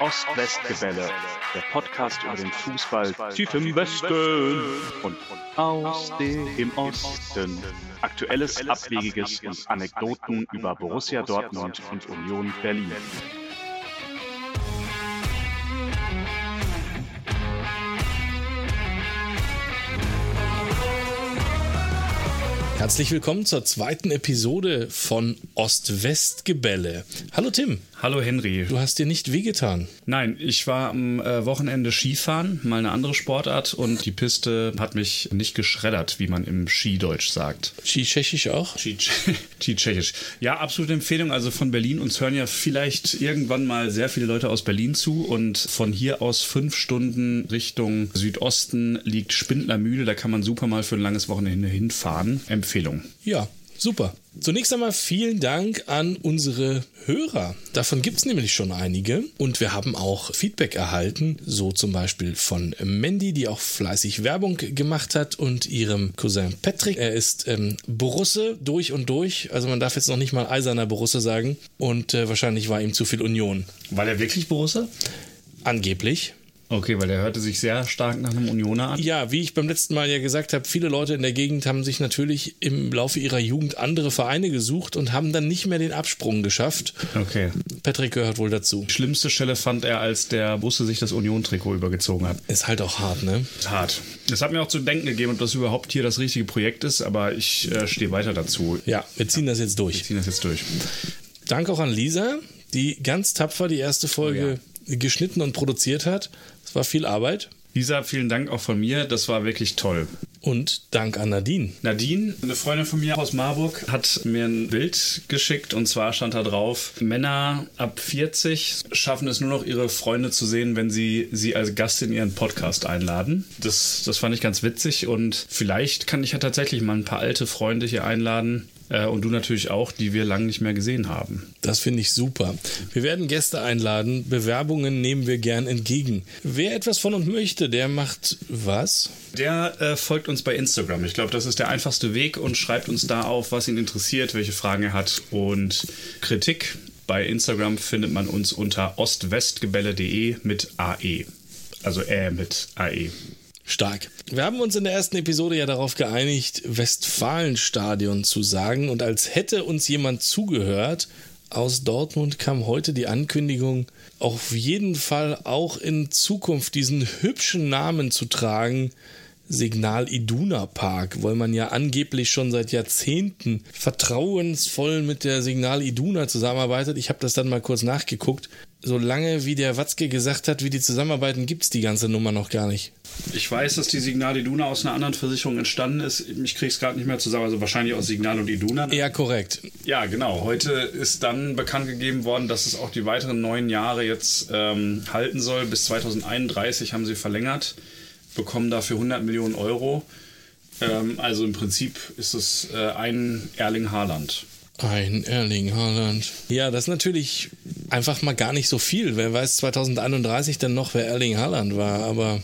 Ost-West-Gebälle, der Podcast über den Fußball tief im Westen und aus dem Osten. Aktuelles, Abwegiges und Anekdoten über Borussia Dortmund und Union Berlin. Herzlich willkommen zur zweiten Episode von Ost-West-Gebälle. Hallo Tim. Hallo Henry. Du hast dir nicht wehgetan. Nein, ich war am äh, Wochenende Skifahren, mal eine andere Sportart und die Piste hat mich nicht geschreddert, wie man im Skideutsch sagt. Ski-Tschechisch auch? Ski-Tschechisch. Ja, absolute Empfehlung. Also von Berlin uns hören ja vielleicht irgendwann mal sehr viele Leute aus Berlin zu und von hier aus fünf Stunden Richtung Südosten liegt Spindlermühle. Da kann man super mal für ein langes Wochenende hinfahren. Empfehlung. Ja, Super. Zunächst einmal vielen Dank an unsere Hörer. Davon gibt es nämlich schon einige und wir haben auch Feedback erhalten, so zum Beispiel von Mandy, die auch fleißig Werbung gemacht hat und ihrem Cousin Patrick. Er ist ähm, Borusse durch und durch, also man darf jetzt noch nicht mal eiserner Borusse sagen und äh, wahrscheinlich war ihm zu viel Union. War der wirklich Borusse? Angeblich. Okay, weil der hörte sich sehr stark nach einem Unioner an. Ja, wie ich beim letzten Mal ja gesagt habe, viele Leute in der Gegend haben sich natürlich im Laufe ihrer Jugend andere Vereine gesucht und haben dann nicht mehr den Absprung geschafft. Okay. Patrick gehört wohl dazu. Die schlimmste Stelle fand er, als der Busse sich das Union-Trikot übergezogen hat. Ist halt auch hart, ne? Ist hart. Das hat mir auch zu denken gegeben, ob das überhaupt hier das richtige Projekt ist, aber ich äh, stehe weiter dazu. Ja, wir ziehen das jetzt durch. Wir ziehen das jetzt durch. Danke auch an Lisa, die ganz tapfer die erste Folge oh, ja. geschnitten und produziert hat. Es war viel Arbeit. Lisa, vielen Dank auch von mir. Das war wirklich toll. Und Dank an Nadine. Nadine, eine Freundin von mir aus Marburg, hat mir ein Bild geschickt und zwar stand da drauf: Männer ab 40 schaffen es nur noch, ihre Freunde zu sehen, wenn sie sie als Gast in ihren Podcast einladen. Das, das fand ich ganz witzig und vielleicht kann ich ja tatsächlich mal ein paar alte Freunde hier einladen, äh, und du natürlich auch, die wir lange nicht mehr gesehen haben. Das finde ich super. Wir werden Gäste einladen. Bewerbungen nehmen wir gern entgegen. Wer etwas von uns möchte, der macht was? Der äh, folgt uns bei Instagram. Ich glaube, das ist der einfachste Weg und schreibt uns da auf, was ihn interessiert, welche Fragen er hat und Kritik. Bei Instagram findet man uns unter ostwestgebälle.de mit AE. Also äh mit AE. Stark. Wir haben uns in der ersten Episode ja darauf geeinigt, Westfalenstadion zu sagen. Und als hätte uns jemand zugehört, aus Dortmund kam heute die Ankündigung, auf jeden Fall auch in Zukunft diesen hübschen Namen zu tragen. Signal Iduna Park, weil man ja angeblich schon seit Jahrzehnten vertrauensvoll mit der Signal Iduna zusammenarbeitet. Ich habe das dann mal kurz nachgeguckt so lange wie der Watzke gesagt hat, wie die zusammenarbeiten, gibt es die ganze Nummer noch gar nicht. Ich weiß, dass die Signal Iduna aus einer anderen Versicherung entstanden ist. Ich kriege es gerade nicht mehr zusammen, also wahrscheinlich aus Signal und Iduna. Ja, korrekt. Ja, genau. Heute ist dann bekannt gegeben worden, dass es auch die weiteren neun Jahre jetzt ähm, halten soll. Bis 2031 haben sie verlängert, bekommen dafür 100 Millionen Euro. Ähm, also im Prinzip ist es äh, ein Erling Haaland. Ein Erling Haaland. Ja, das ist natürlich einfach mal gar nicht so viel. Wer weiß 2031 dann noch, wer Erling Haaland war. Aber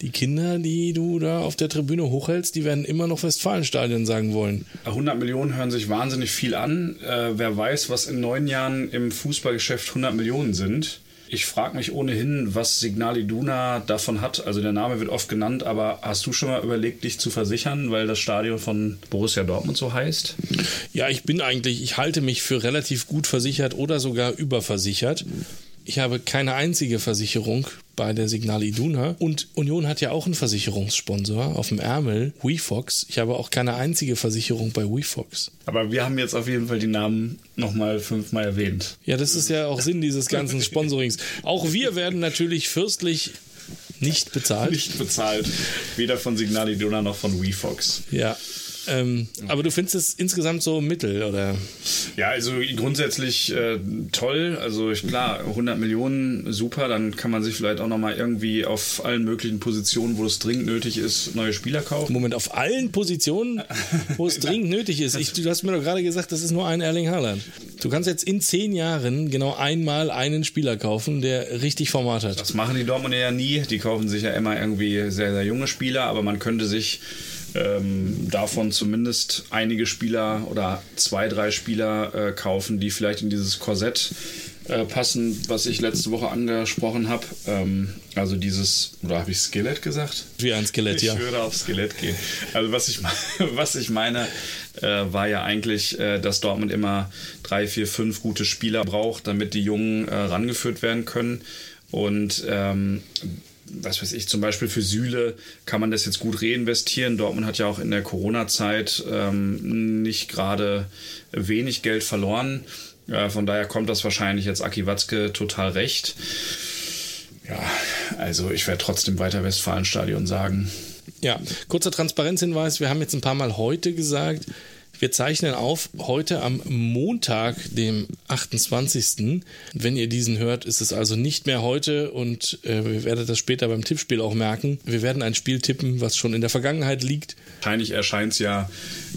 die Kinder, die du da auf der Tribüne hochhältst, die werden immer noch Westfalenstadion sagen wollen. 100 Millionen hören sich wahnsinnig viel an. Äh, wer weiß, was in neun Jahren im Fußballgeschäft 100 Millionen sind. Ich frage mich ohnehin, was Signal Iduna davon hat. Also der Name wird oft genannt, aber hast du schon mal überlegt, dich zu versichern, weil das Stadion von Borussia Dortmund so heißt? Ja, ich bin eigentlich, ich halte mich für relativ gut versichert oder sogar überversichert. Ich habe keine einzige Versicherung bei der Signal Iduna. Und Union hat ja auch einen Versicherungssponsor auf dem Ärmel, WeFox. Ich habe auch keine einzige Versicherung bei WeFox. Aber wir haben jetzt auf jeden Fall die Namen nochmal fünfmal erwähnt. Ja, das ist ja auch Sinn dieses ganzen Sponsorings. Auch wir werden natürlich fürstlich nicht bezahlt. Nicht bezahlt. Weder von Signal Iduna noch von WeFox. Ja. Ähm, aber du findest es insgesamt so mittel, oder? Ja, also grundsätzlich äh, toll. Also ich, klar, 100 Millionen, super. Dann kann man sich vielleicht auch nochmal irgendwie auf allen möglichen Positionen, wo es dringend nötig ist, neue Spieler kaufen. Moment, auf allen Positionen, wo es dringend nötig ist. Ich, du hast mir doch gerade gesagt, das ist nur ein Erling Haaland. Du kannst jetzt in zehn Jahren genau einmal einen Spieler kaufen, der richtig Format hat. Das machen die Dortmunder ja nie. Die kaufen sich ja immer irgendwie sehr, sehr junge Spieler, aber man könnte sich ähm, davon zumindest einige Spieler oder zwei, drei Spieler äh, kaufen, die vielleicht in dieses Korsett äh, passen, was ich letzte Woche angesprochen habe. Ähm, also dieses, oder habe ich Skelett gesagt? Wie ein Skelett, ich ja. Ich würde auf Skelett gehen. Also was ich, was ich meine, äh, war ja eigentlich, äh, dass Dortmund immer drei, vier, fünf gute Spieler braucht, damit die Jungen äh, rangeführt werden können. Und ähm, was weiß ich, zum Beispiel für Süle kann man das jetzt gut reinvestieren. Dortmund hat ja auch in der Corona-Zeit ähm, nicht gerade wenig Geld verloren. Äh, von daher kommt das wahrscheinlich jetzt Aki Watzke total recht. Ja, also ich werde trotzdem weiter Westfalenstadion sagen. Ja, kurzer Transparenzhinweis. Wir haben jetzt ein paar Mal heute gesagt. Wir zeichnen auf heute am Montag, dem 28. Wenn ihr diesen hört, ist es also nicht mehr heute und äh, wir werden das später beim Tippspiel auch merken. Wir werden ein Spiel tippen, was schon in der Vergangenheit liegt. Wahrscheinlich erscheint es ja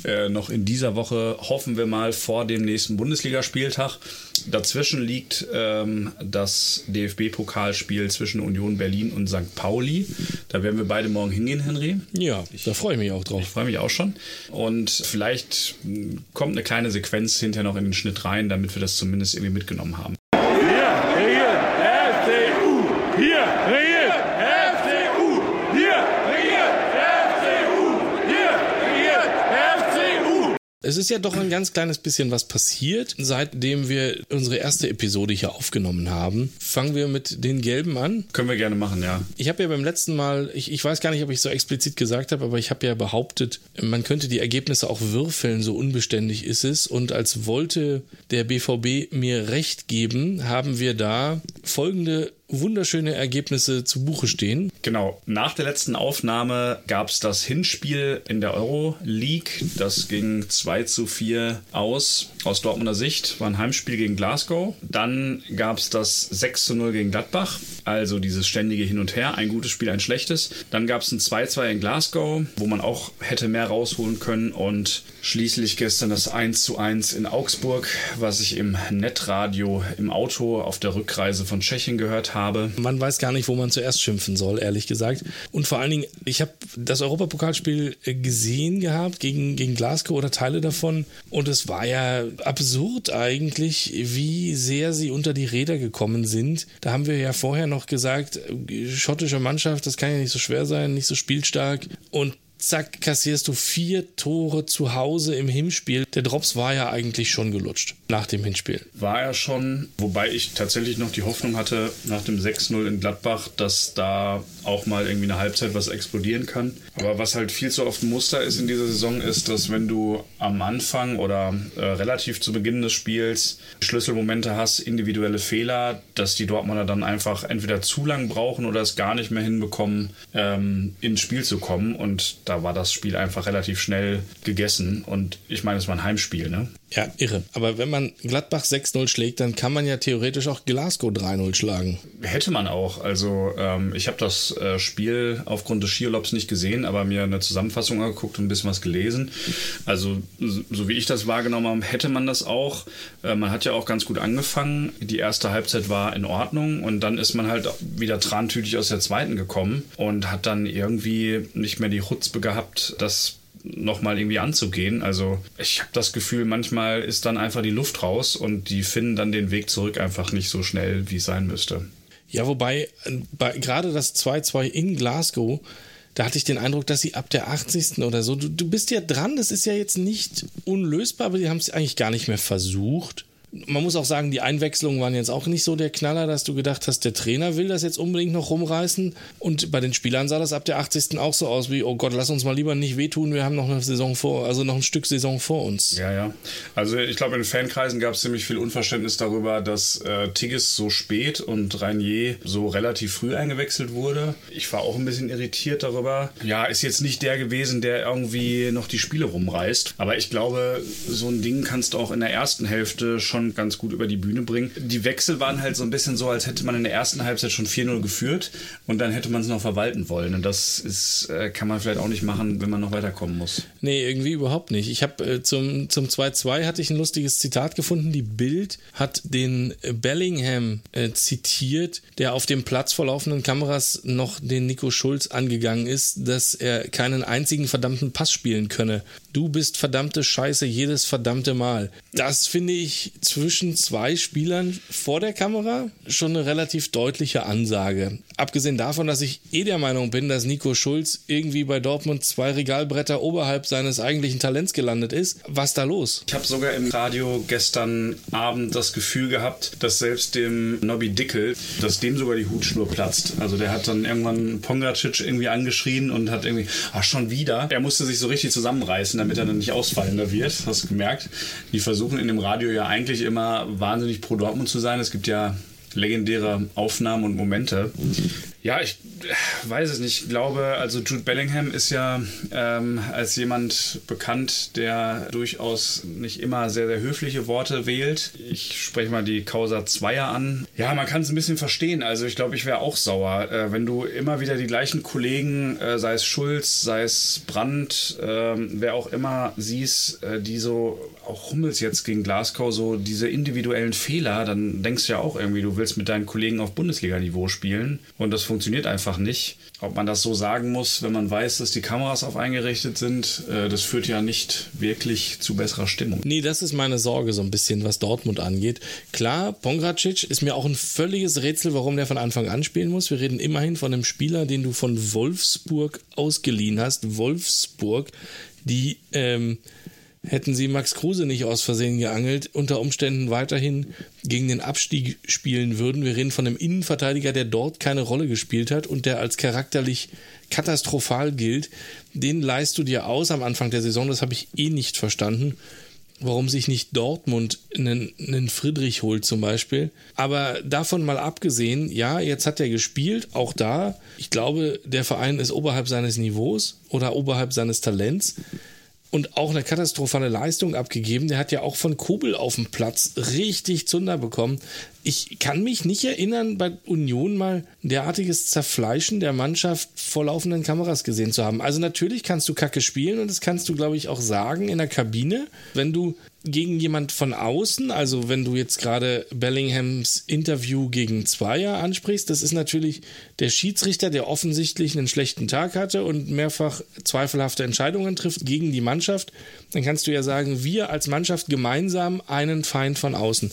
äh, noch in dieser Woche, hoffen wir mal, vor dem nächsten Bundesligaspieltag. Dazwischen liegt ähm, das DFB-Pokalspiel zwischen Union Berlin und St. Pauli. Da werden wir beide morgen hingehen, Henry. Ja, da freue ich mich auch drauf. Ich freue mich auch schon. Und vielleicht hm, kommt eine kleine Sequenz hinterher noch in den Schnitt rein, damit wir das zumindest irgendwie mitgenommen haben. Es ist ja doch ein ganz kleines bisschen was passiert, seitdem wir unsere erste Episode hier aufgenommen haben. Fangen wir mit den Gelben an. Können wir gerne machen, ja. Ich habe ja beim letzten Mal, ich, ich weiß gar nicht, ob ich so explizit gesagt habe, aber ich habe ja behauptet, man könnte die Ergebnisse auch würfeln, so unbeständig ist es. Und als wollte der BVB mir recht geben, haben wir da folgende wunderschöne Ergebnisse zu Buche stehen. Genau. Nach der letzten Aufnahme gab es das Hinspiel in der Euro League. Das ging 2 zu 4 aus. Aus Dortmunder Sicht war ein Heimspiel gegen Glasgow. Dann gab es das 6 zu 0 gegen Gladbach. Also dieses ständige Hin und Her. Ein gutes Spiel, ein schlechtes. Dann gab es ein 2-2 in Glasgow, wo man auch hätte mehr rausholen können. Und schließlich gestern das 1 zu 1 in Augsburg, was ich im Netradio im Auto auf der Rückreise von Tschechien gehört habe. Man weiß gar nicht, wo man zuerst schimpfen soll, ehrlich gesagt. Und vor allen Dingen, ich habe das Europapokalspiel gesehen gehabt gegen, gegen Glasgow oder Teile davon. Und es war ja absurd eigentlich, wie sehr sie unter die Räder gekommen sind. Da haben wir ja vorher noch gesagt, schottische Mannschaft, das kann ja nicht so schwer sein, nicht so spielstark. Und zack, kassierst du vier Tore zu Hause im Hinspiel. Der Drops war ja eigentlich schon gelutscht nach dem Hinspiel. War er schon, wobei ich tatsächlich noch die Hoffnung hatte, nach dem 6-0 in Gladbach, dass da auch mal irgendwie eine Halbzeit was explodieren kann. Aber was halt viel zu oft ein Muster ist in dieser Saison, ist, dass wenn du am Anfang oder äh, relativ zu Beginn des Spiels Schlüsselmomente hast, individuelle Fehler, dass die Dortmunder dann einfach entweder zu lang brauchen oder es gar nicht mehr hinbekommen, ähm, ins Spiel zu kommen. Und da war das Spiel einfach relativ schnell gegessen. Und ich meine, es war ein Heimspiel, ne? Ja, irre. Aber wenn man Gladbach 6-0 schlägt, dann kann man ja theoretisch auch Glasgow 3-0 schlagen. Hätte man auch. Also ähm, ich habe das äh, Spiel aufgrund des Skiurlaubs nicht gesehen, aber mir eine Zusammenfassung angeguckt und ein bisschen was gelesen. Also so wie ich das wahrgenommen habe, hätte man das auch. Äh, man hat ja auch ganz gut angefangen. Die erste Halbzeit war in Ordnung und dann ist man halt wieder trantütig aus der zweiten gekommen und hat dann irgendwie nicht mehr die Chutzpe gehabt, das nochmal irgendwie anzugehen. Also ich habe das Gefühl, manchmal ist dann einfach die Luft raus und die finden dann den Weg zurück einfach nicht so schnell, wie es sein müsste. Ja, wobei bei, gerade das 2-2 in Glasgow, da hatte ich den Eindruck, dass sie ab der 80. oder so, du, du bist ja dran, das ist ja jetzt nicht unlösbar, aber die haben es eigentlich gar nicht mehr versucht. Man muss auch sagen, die Einwechslungen waren jetzt auch nicht so der Knaller, dass du gedacht hast, der Trainer will das jetzt unbedingt noch rumreißen. Und bei den Spielern sah das ab der 80. auch so aus wie, oh Gott, lass uns mal lieber nicht wehtun, wir haben noch eine Saison vor, also noch ein Stück Saison vor uns. Ja, ja. Also ich glaube, in Fankreisen gab es ziemlich viel Unverständnis darüber, dass äh, Tigges so spät und Reinier so relativ früh eingewechselt wurde. Ich war auch ein bisschen irritiert darüber. Ja, ist jetzt nicht der gewesen, der irgendwie noch die Spiele rumreißt. Aber ich glaube, so ein Ding kannst du auch in der ersten Hälfte schon schon ganz gut über die Bühne bringen. Die Wechsel waren halt so ein bisschen so, als hätte man in der ersten Halbzeit schon 4-0 geführt und dann hätte man es noch verwalten wollen. Und das ist, äh, kann man vielleicht auch nicht machen, wenn man noch weiterkommen muss. Nee, irgendwie überhaupt nicht. Ich habe äh, zum, zum 2-2 hatte ich ein lustiges Zitat gefunden. Die Bild hat den Bellingham äh, zitiert, der auf dem Platz vor laufenden Kameras noch den Nico Schulz angegangen ist, dass er keinen einzigen verdammten Pass spielen könne. Du bist verdammte Scheiße jedes verdammte Mal. Das finde ich zwischen zwei Spielern vor der Kamera schon eine relativ deutliche Ansage. Abgesehen davon, dass ich eh der Meinung bin, dass Nico Schulz irgendwie bei Dortmund zwei Regalbretter oberhalb seines eigentlichen Talents gelandet ist. Was da los? Ich habe sogar im Radio gestern Abend das Gefühl gehabt, dass selbst dem Nobby Dickel, dass dem sogar die Hutschnur platzt. Also der hat dann irgendwann Pongracic irgendwie angeschrien und hat irgendwie, ach schon wieder. Er musste sich so richtig zusammenreißen, damit er dann nicht ausfallender wird. Hast du gemerkt? Die versuchen in dem Radio ja eigentlich immer wahnsinnig pro Dortmund zu sein. Es gibt ja legendäre Aufnahmen und Momente. Ja, ich weiß es nicht. Ich glaube, also Jude Bellingham ist ja ähm, als jemand bekannt, der durchaus nicht immer sehr, sehr höfliche Worte wählt. Ich spreche mal die Causa Zweier an. Ja, man kann es ein bisschen verstehen. Also ich glaube, ich wäre auch sauer, äh, wenn du immer wieder die gleichen Kollegen, äh, sei es Schulz, sei es Brandt, äh, wer auch immer siehst, äh, die so, auch Hummels jetzt gegen Glasgow, so diese individuellen Fehler, dann denkst du ja auch irgendwie, du willst mit deinen Kollegen auf Bundesliga-Niveau spielen und das funktioniert einfach nicht. Ob man das so sagen muss, wenn man weiß, dass die Kameras auf eingerichtet sind, äh, das führt ja nicht wirklich zu besserer Stimmung. Nee, das ist meine Sorge so ein bisschen, was Dortmund angeht. Klar, Pongracic ist mir auch ein völliges Rätsel, warum der von Anfang an spielen muss. Wir reden immerhin von einem Spieler, den du von Wolfsburg ausgeliehen hast. Wolfsburg, die ähm, hätten sie Max Kruse nicht aus Versehen geangelt, unter Umständen weiterhin gegen den Abstieg spielen würden. Wir reden von einem Innenverteidiger, der dort keine Rolle gespielt hat und der als charakterlich katastrophal gilt. Den leist du dir aus am Anfang der Saison, das habe ich eh nicht verstanden. Warum sich nicht Dortmund einen, einen Friedrich holt zum Beispiel. Aber davon mal abgesehen, ja, jetzt hat er gespielt, auch da. Ich glaube, der Verein ist oberhalb seines Niveaus oder oberhalb seines Talents und auch eine katastrophale Leistung abgegeben. Der hat ja auch von Kobel auf dem Platz richtig Zunder bekommen. Ich kann mich nicht erinnern, bei Union mal derartiges Zerfleischen der Mannschaft vor laufenden Kameras gesehen zu haben. Also natürlich kannst du Kacke spielen und das kannst du, glaube ich, auch sagen in der Kabine. Wenn du gegen jemand von außen, also wenn du jetzt gerade Bellinghams Interview gegen Zweier ansprichst, das ist natürlich der Schiedsrichter, der offensichtlich einen schlechten Tag hatte und mehrfach zweifelhafte Entscheidungen trifft gegen die Mannschaft, dann kannst du ja sagen, wir als Mannschaft gemeinsam einen Feind von außen.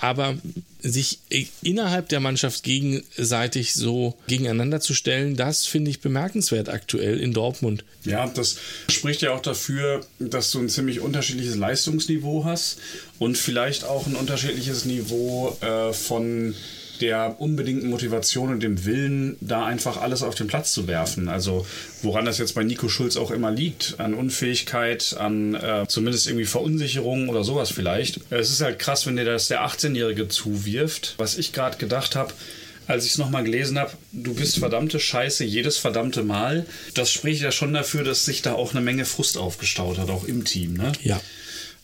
Aber sich innerhalb der Mannschaft gegenseitig so gegeneinander zu stellen, das finde ich bemerkenswert aktuell in Dortmund. Ja, das spricht ja auch dafür, dass du ein ziemlich unterschiedliches Leistungsniveau hast und vielleicht auch ein unterschiedliches Niveau äh, von der unbedingten Motivation und dem Willen, da einfach alles auf den Platz zu werfen. Also woran das jetzt bei Nico Schulz auch immer liegt, an Unfähigkeit, an äh, zumindest irgendwie Verunsicherung oder sowas vielleicht. Es ist halt krass, wenn dir das der 18-Jährige zuwirft. Was ich gerade gedacht habe, als ich es nochmal gelesen habe, du bist verdammte Scheiße jedes verdammte Mal. Das spricht ja schon dafür, dass sich da auch eine Menge Frust aufgestaut hat, auch im Team. Ne? Ja.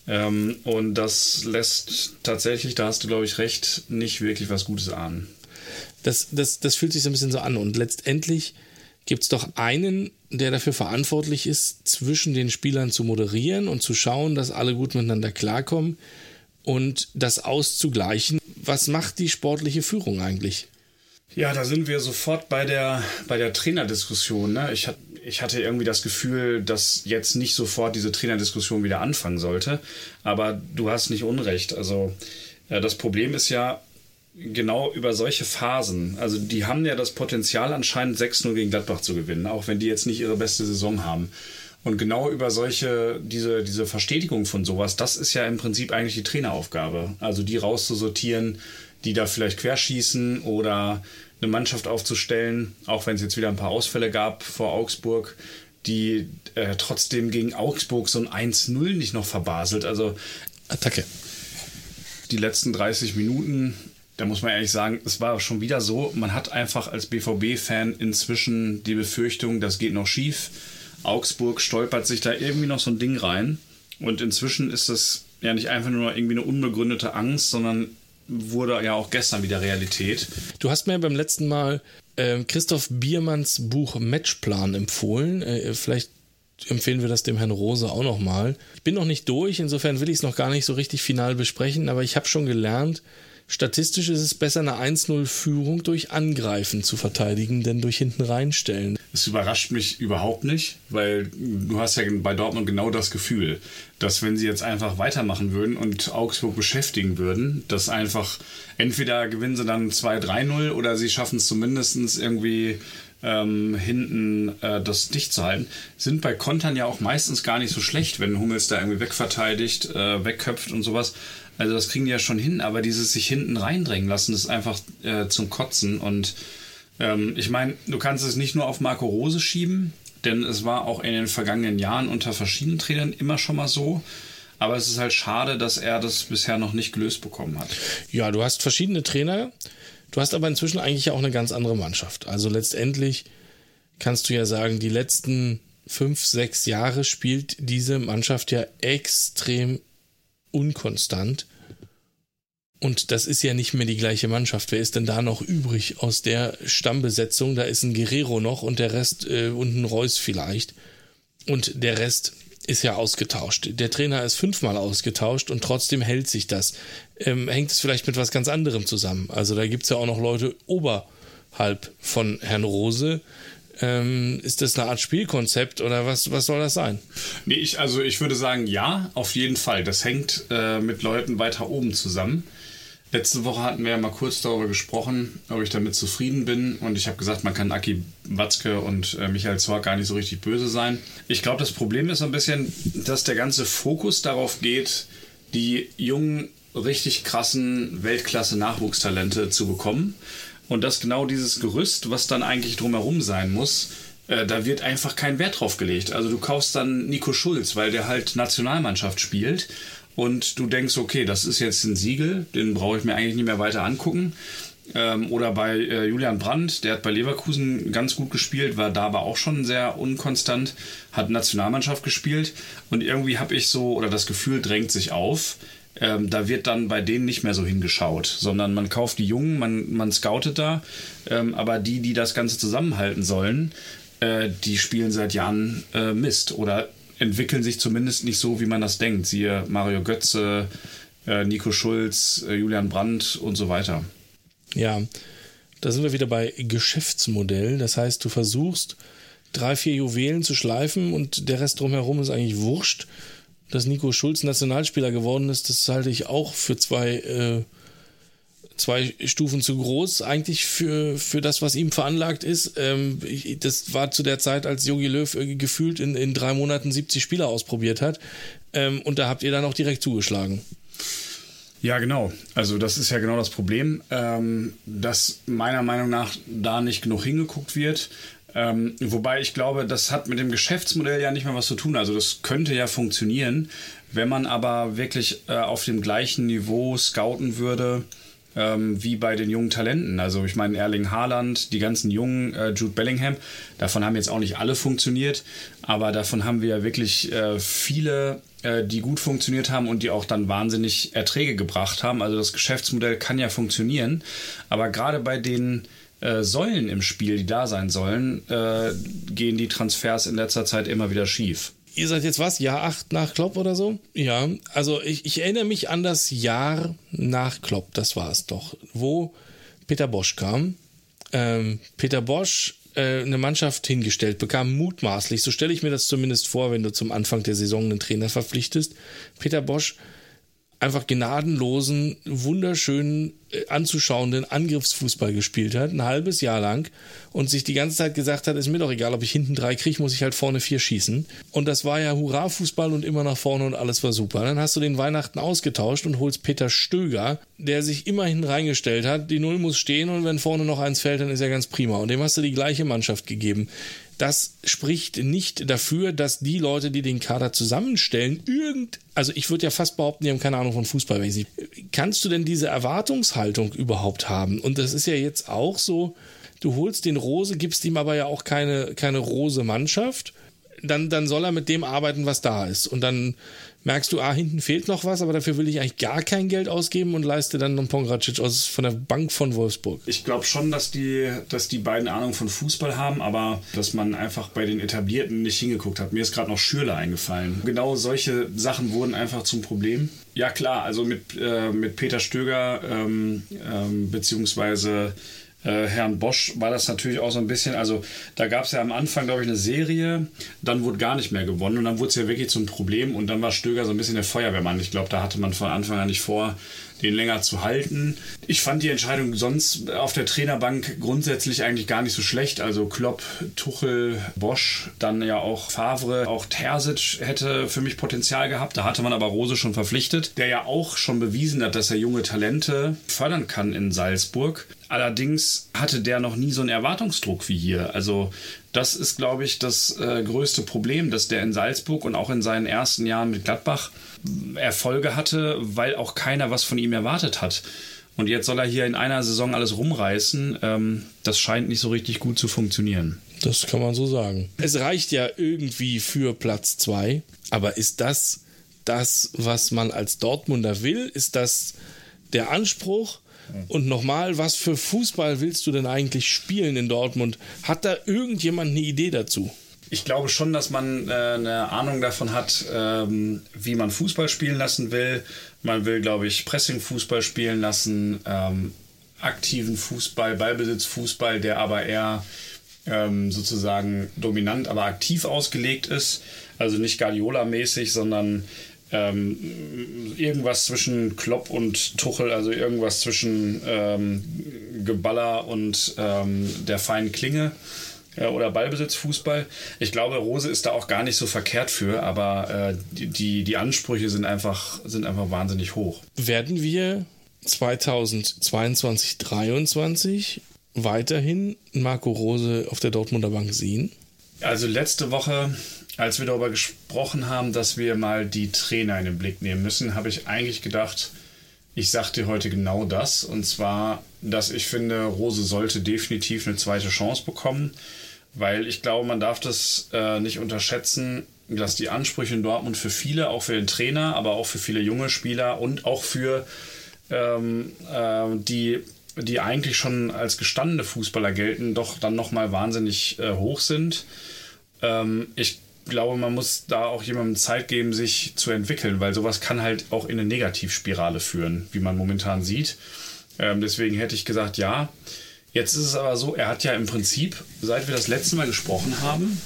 Ähm, und das lässt tatsächlich, da hast du, glaube ich, recht, nicht wirklich was Gutes ahnen. Das, das, das fühlt sich so ein bisschen so an. Und letztendlich gibt es doch einen, der dafür verantwortlich ist, zwischen den Spielern zu moderieren und zu schauen, dass alle gut miteinander klarkommen und das auszugleichen. Was macht die sportliche Führung eigentlich? Ja, da sind wir sofort bei der, bei der Trainerdiskussion. Ne? Ich, hat, ich hatte irgendwie das Gefühl, dass jetzt nicht sofort diese Trainerdiskussion wieder anfangen sollte. Aber du hast nicht Unrecht. Also äh, das Problem ist ja genau über solche Phasen. Also die haben ja das Potenzial anscheinend 6-0 gegen Gladbach zu gewinnen, auch wenn die jetzt nicht ihre beste Saison haben. Und genau über solche, diese, diese Verstetigung von sowas, das ist ja im Prinzip eigentlich die Traineraufgabe. Also die rauszusortieren, die da vielleicht querschießen oder eine Mannschaft aufzustellen, auch wenn es jetzt wieder ein paar Ausfälle gab vor Augsburg, die äh, trotzdem gegen Augsburg so ein 1-0 nicht noch verbaselt. Also Attacke. Die letzten 30 Minuten, da muss man ehrlich sagen, es war schon wieder so, man hat einfach als BVB-Fan inzwischen die Befürchtung, das geht noch schief. Augsburg stolpert sich da irgendwie noch so ein Ding rein. Und inzwischen ist das ja nicht einfach nur irgendwie eine unbegründete Angst, sondern wurde ja auch gestern wieder Realität. Du hast mir beim letzten Mal äh, Christoph Biermanns Buch Matchplan empfohlen. Äh, vielleicht empfehlen wir das dem Herrn Rose auch nochmal. Ich bin noch nicht durch, insofern will ich es noch gar nicht so richtig final besprechen, aber ich habe schon gelernt, statistisch ist es besser, eine 1-0-Führung durch Angreifen zu verteidigen, denn durch hinten reinstellen. Das überrascht mich überhaupt nicht, weil du hast ja bei Dortmund genau das Gefühl, dass wenn sie jetzt einfach weitermachen würden und Augsburg beschäftigen würden, dass einfach entweder gewinnen sie dann 2-3-0 oder sie schaffen es zumindest irgendwie ähm, hinten äh, das dicht zu halten, sind bei Kontern ja auch meistens gar nicht so schlecht, wenn Hummels da irgendwie wegverteidigt, äh, wegköpft und sowas. Also das kriegen die ja schon hin, aber dieses sich hinten reindrängen lassen, ist einfach äh, zum Kotzen. Und ähm, ich meine, du kannst es nicht nur auf Marco Rose schieben, denn es war auch in den vergangenen Jahren unter verschiedenen Trainern immer schon mal so. Aber es ist halt schade, dass er das bisher noch nicht gelöst bekommen hat. Ja, du hast verschiedene Trainer. Du hast aber inzwischen eigentlich auch eine ganz andere Mannschaft. Also letztendlich kannst du ja sagen, die letzten fünf, sechs Jahre spielt diese Mannschaft ja extrem unkonstant. Und das ist ja nicht mehr die gleiche Mannschaft. Wer ist denn da noch übrig aus der Stammbesetzung? Da ist ein Guerrero noch und der Rest äh, und ein Reus vielleicht. Und der Rest ist ja ausgetauscht. Der Trainer ist fünfmal ausgetauscht und trotzdem hält sich das. Ähm, hängt es vielleicht mit was ganz anderem zusammen? Also da gibt es ja auch noch Leute oberhalb von Herrn Rose. Ähm, ist das eine Art Spielkonzept oder was, was soll das sein? Nee, ich, also ich würde sagen, ja, auf jeden Fall. Das hängt äh, mit Leuten weiter oben zusammen. Letzte Woche hatten wir ja mal kurz darüber gesprochen, ob ich damit zufrieden bin. Und ich habe gesagt, man kann Aki Watzke und äh, Michael Zorc gar nicht so richtig böse sein. Ich glaube, das Problem ist ein bisschen, dass der ganze Fokus darauf geht, die jungen, richtig krassen Weltklasse-Nachwuchstalente zu bekommen. Und dass genau dieses Gerüst, was dann eigentlich drumherum sein muss, äh, da wird einfach kein Wert drauf gelegt. Also du kaufst dann Nico Schulz, weil der halt Nationalmannschaft spielt und du denkst, okay, das ist jetzt ein Siegel, den brauche ich mir eigentlich nicht mehr weiter angucken. Ähm, oder bei äh, Julian Brandt, der hat bei Leverkusen ganz gut gespielt, war da aber auch schon sehr unkonstant, hat Nationalmannschaft gespielt. Und irgendwie habe ich so, oder das Gefühl drängt sich auf, ähm, da wird dann bei denen nicht mehr so hingeschaut, sondern man kauft die Jungen, man, man scoutet da, ähm, aber die, die das Ganze zusammenhalten sollen, äh, die spielen seit Jahren äh, Mist. Oder entwickeln sich zumindest nicht so, wie man das denkt. Siehe Mario Götze, äh, Nico Schulz, äh, Julian Brandt und so weiter. Ja, da sind wir wieder bei Geschäftsmodell. Das heißt, du versuchst drei, vier Juwelen zu schleifen und der Rest drumherum ist eigentlich wurscht. Dass Nico Schulz Nationalspieler geworden ist, das halte ich auch für zwei, äh, zwei Stufen zu groß, eigentlich für, für das, was ihm veranlagt ist. Ähm, das war zu der Zeit, als Jogi Löw gefühlt in, in drei Monaten 70 Spieler ausprobiert hat. Ähm, und da habt ihr dann auch direkt zugeschlagen. Ja, genau. Also das ist ja genau das Problem, ähm, dass meiner Meinung nach da nicht genug hingeguckt wird. Ähm, wobei ich glaube, das hat mit dem Geschäftsmodell ja nicht mehr was zu tun. Also das könnte ja funktionieren, wenn man aber wirklich äh, auf dem gleichen Niveau scouten würde ähm, wie bei den jungen Talenten. Also ich meine Erling Haaland, die ganzen jungen, äh, Jude Bellingham, davon haben jetzt auch nicht alle funktioniert, aber davon haben wir ja wirklich äh, viele äh, die gut funktioniert haben und die auch dann wahnsinnig Erträge gebracht haben. Also das Geschäftsmodell kann ja funktionieren, aber gerade bei den äh, Säulen im Spiel, die da sein sollen, äh, gehen die Transfers in letzter Zeit immer wieder schief. Ihr seid jetzt was? Jahr 8 nach Klopp oder so? Ja, also ich, ich erinnere mich an das Jahr nach Klopp, das war es doch, wo Peter Bosch kam. Ähm, Peter Bosch äh, eine Mannschaft hingestellt bekam, mutmaßlich, so stelle ich mir das zumindest vor, wenn du zum Anfang der Saison einen Trainer verpflichtest. Peter Bosch einfach gnadenlosen, wunderschönen, äh, anzuschauenden Angriffsfußball gespielt hat, ein halbes Jahr lang und sich die ganze Zeit gesagt hat, ist mir doch egal, ob ich hinten drei kriege, muss ich halt vorne vier schießen. Und das war ja Hurra-Fußball und immer nach vorne und alles war super. Dann hast du den Weihnachten ausgetauscht und holst Peter Stöger, der sich immerhin reingestellt hat, die Null muss stehen und wenn vorne noch eins fällt, dann ist er ganz prima. Und dem hast du die gleiche Mannschaft gegeben das spricht nicht dafür, dass die Leute, die den Kader zusammenstellen, irgend, also ich würde ja fast behaupten, die haben keine Ahnung von Fußball. Kannst du denn diese Erwartungshaltung überhaupt haben? Und das ist ja jetzt auch so, du holst den Rose, gibst ihm aber ja auch keine, keine Rose-Mannschaft. Dann, dann soll er mit dem arbeiten, was da ist. Und dann merkst du, ah, hinten fehlt noch was, aber dafür will ich eigentlich gar kein Geld ausgeben und leiste dann einen Pongracic aus von der Bank von Wolfsburg. Ich glaube schon, dass die, dass die beiden Ahnung von Fußball haben, aber dass man einfach bei den Etablierten nicht hingeguckt hat. Mir ist gerade noch Schürle eingefallen. Genau solche Sachen wurden einfach zum Problem. Ja klar, also mit, äh, mit Peter Stöger ähm, ähm, beziehungsweise äh, Herrn Bosch war das natürlich auch so ein bisschen, also da gab es ja am Anfang, glaube ich, eine Serie, dann wurde gar nicht mehr gewonnen und dann wurde es ja wirklich zum Problem und dann war Stöger so ein bisschen der Feuerwehrmann. Ich glaube, da hatte man von Anfang an nicht vor, den länger zu halten. Ich fand die Entscheidung sonst auf der Trainerbank grundsätzlich eigentlich gar nicht so schlecht. Also Klopp, Tuchel, Bosch, dann ja auch Favre, auch Terzic hätte für mich Potenzial gehabt. Da hatte man aber Rose schon verpflichtet, der ja auch schon bewiesen hat, dass er junge Talente fördern kann in Salzburg. Allerdings hatte der noch nie so einen Erwartungsdruck wie hier. Also das ist, glaube ich, das äh, größte Problem, dass der in Salzburg und auch in seinen ersten Jahren mit Gladbach Erfolge hatte, weil auch keiner was von ihm erwartet hat. Und jetzt soll er hier in einer Saison alles rumreißen. Ähm, das scheint nicht so richtig gut zu funktionieren. Das kann man so sagen. Es reicht ja irgendwie für Platz 2, aber ist das das, was man als Dortmunder will? Ist das der Anspruch? Und nochmal, was für Fußball willst du denn eigentlich spielen in Dortmund? Hat da irgendjemand eine Idee dazu? Ich glaube schon, dass man äh, eine Ahnung davon hat, ähm, wie man Fußball spielen lassen will. Man will, glaube ich, Pressing-Fußball spielen lassen, ähm, aktiven Fußball, Ballbesitzfußball, der aber eher ähm, sozusagen dominant, aber aktiv ausgelegt ist. Also nicht Guardiola-mäßig, sondern ähm, irgendwas zwischen Klopp und Tuchel, also irgendwas zwischen ähm, Geballer und ähm, der feinen Klinge äh, oder Ballbesitzfußball. Ich glaube, Rose ist da auch gar nicht so verkehrt für, aber äh, die, die Ansprüche sind einfach, sind einfach wahnsinnig hoch. Werden wir 2022, 2023 weiterhin Marco Rose auf der Dortmunder Bank sehen? Also letzte Woche als wir darüber gesprochen haben, dass wir mal die Trainer in den Blick nehmen müssen, habe ich eigentlich gedacht, ich sage dir heute genau das. Und zwar, dass ich finde, Rose sollte definitiv eine zweite Chance bekommen, weil ich glaube, man darf das äh, nicht unterschätzen, dass die Ansprüche in Dortmund für viele, auch für den Trainer, aber auch für viele junge Spieler und auch für ähm, äh, die die eigentlich schon als gestandene Fußballer gelten, doch dann nochmal wahnsinnig äh, hoch sind. Ähm, ich glaube, man muss da auch jemandem Zeit geben, sich zu entwickeln, weil sowas kann halt auch in eine Negativspirale führen, wie man momentan sieht. Ähm, deswegen hätte ich gesagt, ja. Jetzt ist es aber so, er hat ja im Prinzip, seit wir das letzte Mal gesprochen haben,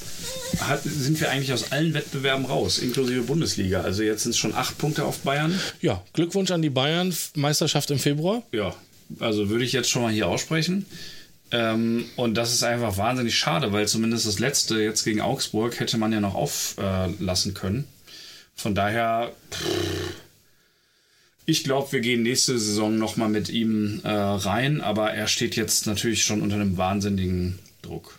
hat, sind wir eigentlich aus allen Wettbewerben raus, inklusive Bundesliga. Also jetzt sind es schon acht Punkte auf Bayern. Ja, Glückwunsch an die Bayern, Meisterschaft im Februar. Ja, also würde ich jetzt schon mal hier aussprechen. Ähm, und das ist einfach wahnsinnig schade, weil zumindest das letzte jetzt gegen Augsburg hätte man ja noch auflassen äh, können. Von daher, pff, ich glaube, wir gehen nächste Saison nochmal mit ihm äh, rein, aber er steht jetzt natürlich schon unter einem wahnsinnigen Druck.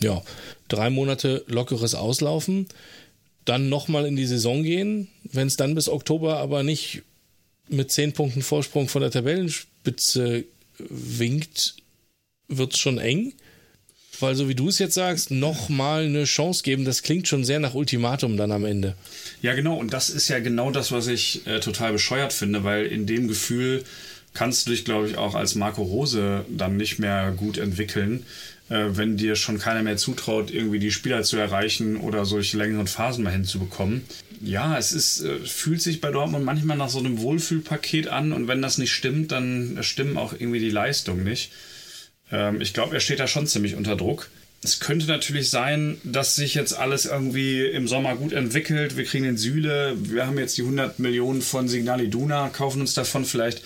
Ja, drei Monate lockeres Auslaufen, dann nochmal in die Saison gehen, wenn es dann bis Oktober aber nicht mit zehn Punkten Vorsprung von der Tabellenspitze winkt, wird es schon eng. Weil so wie du es jetzt sagst, nochmal eine Chance geben, das klingt schon sehr nach Ultimatum dann am Ende. Ja, genau. Und das ist ja genau das, was ich äh, total bescheuert finde, weil in dem Gefühl kannst du dich, glaube ich, auch als Marco Rose dann nicht mehr gut entwickeln, äh, wenn dir schon keiner mehr zutraut, irgendwie die Spieler zu erreichen oder solche längeren Phasen mal hinzubekommen. Ja, es ist, äh, fühlt sich bei Dortmund manchmal nach so einem Wohlfühlpaket an und wenn das nicht stimmt, dann stimmen auch irgendwie die Leistungen nicht. Ähm, ich glaube, er steht da schon ziemlich unter Druck. Es könnte natürlich sein, dass sich jetzt alles irgendwie im Sommer gut entwickelt. Wir kriegen den Süle, wir haben jetzt die 100 Millionen von Signal Iduna, kaufen uns davon vielleicht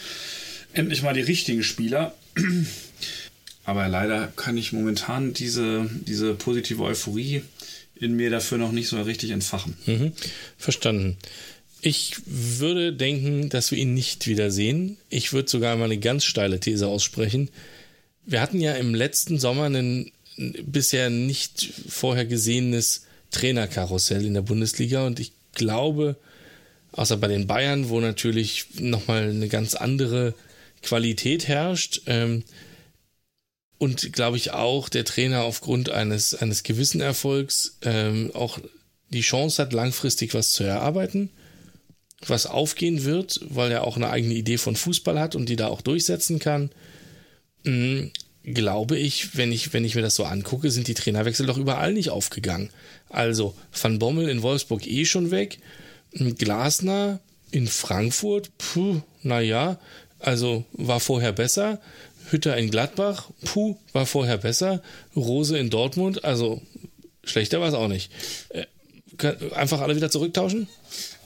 endlich mal die richtigen Spieler. Aber leider kann ich momentan diese, diese positive Euphorie in mir dafür noch nicht so richtig entfachen. Mhm, verstanden. Ich würde denken, dass wir ihn nicht wiedersehen. Ich würde sogar mal eine ganz steile These aussprechen. Wir hatten ja im letzten Sommer ein bisher nicht vorher gesehenes Trainerkarussell in der Bundesliga und ich glaube, außer bei den Bayern, wo natürlich nochmal eine ganz andere Qualität herrscht ähm, und glaube ich auch der Trainer aufgrund eines, eines gewissen Erfolgs ähm, auch die Chance hat, langfristig was zu erarbeiten, was aufgehen wird, weil er auch eine eigene Idee von Fußball hat und die da auch durchsetzen kann. Mhm, glaube ich, wenn ich, wenn ich mir das so angucke, sind die Trainerwechsel doch überall nicht aufgegangen. Also Van Bommel in Wolfsburg eh schon weg, Glasner in Frankfurt, puh, naja, also war vorher besser. Hütter in Gladbach, puh, war vorher besser. Rose in Dortmund, also schlechter war es auch nicht. Einfach alle wieder zurücktauschen?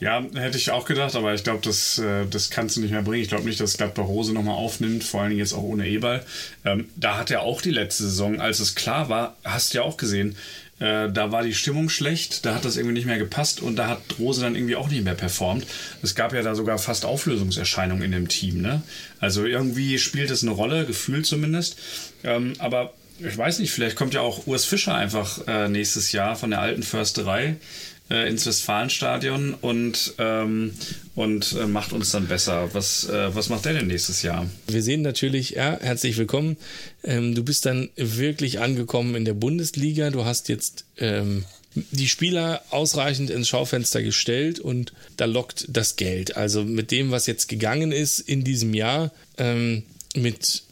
Ja, hätte ich auch gedacht, aber ich glaube, das, äh, das kannst du nicht mehr bringen. Ich glaube nicht, dass Gladbach Rose nochmal aufnimmt, vor allen Dingen jetzt auch ohne Eberl. Ähm, da hat er auch die letzte Saison, als es klar war, hast du ja auch gesehen, äh, da war die Stimmung schlecht, da hat das irgendwie nicht mehr gepasst und da hat Rose dann irgendwie auch nicht mehr performt. Es gab ja da sogar fast Auflösungserscheinungen in dem Team. Ne? Also irgendwie spielt es eine Rolle, gefühlt zumindest. Ähm, aber ich weiß nicht, vielleicht kommt ja auch Urs Fischer einfach äh, nächstes Jahr von der alten Försterei äh, ins Westfalenstadion und, ähm, und äh, macht uns dann besser. Was, äh, was macht der denn nächstes Jahr? Wir sehen natürlich, ja, herzlich willkommen. Ähm, du bist dann wirklich angekommen in der Bundesliga. Du hast jetzt ähm, die Spieler ausreichend ins Schaufenster gestellt und da lockt das Geld. Also mit dem, was jetzt gegangen ist in diesem Jahr, ähm, mit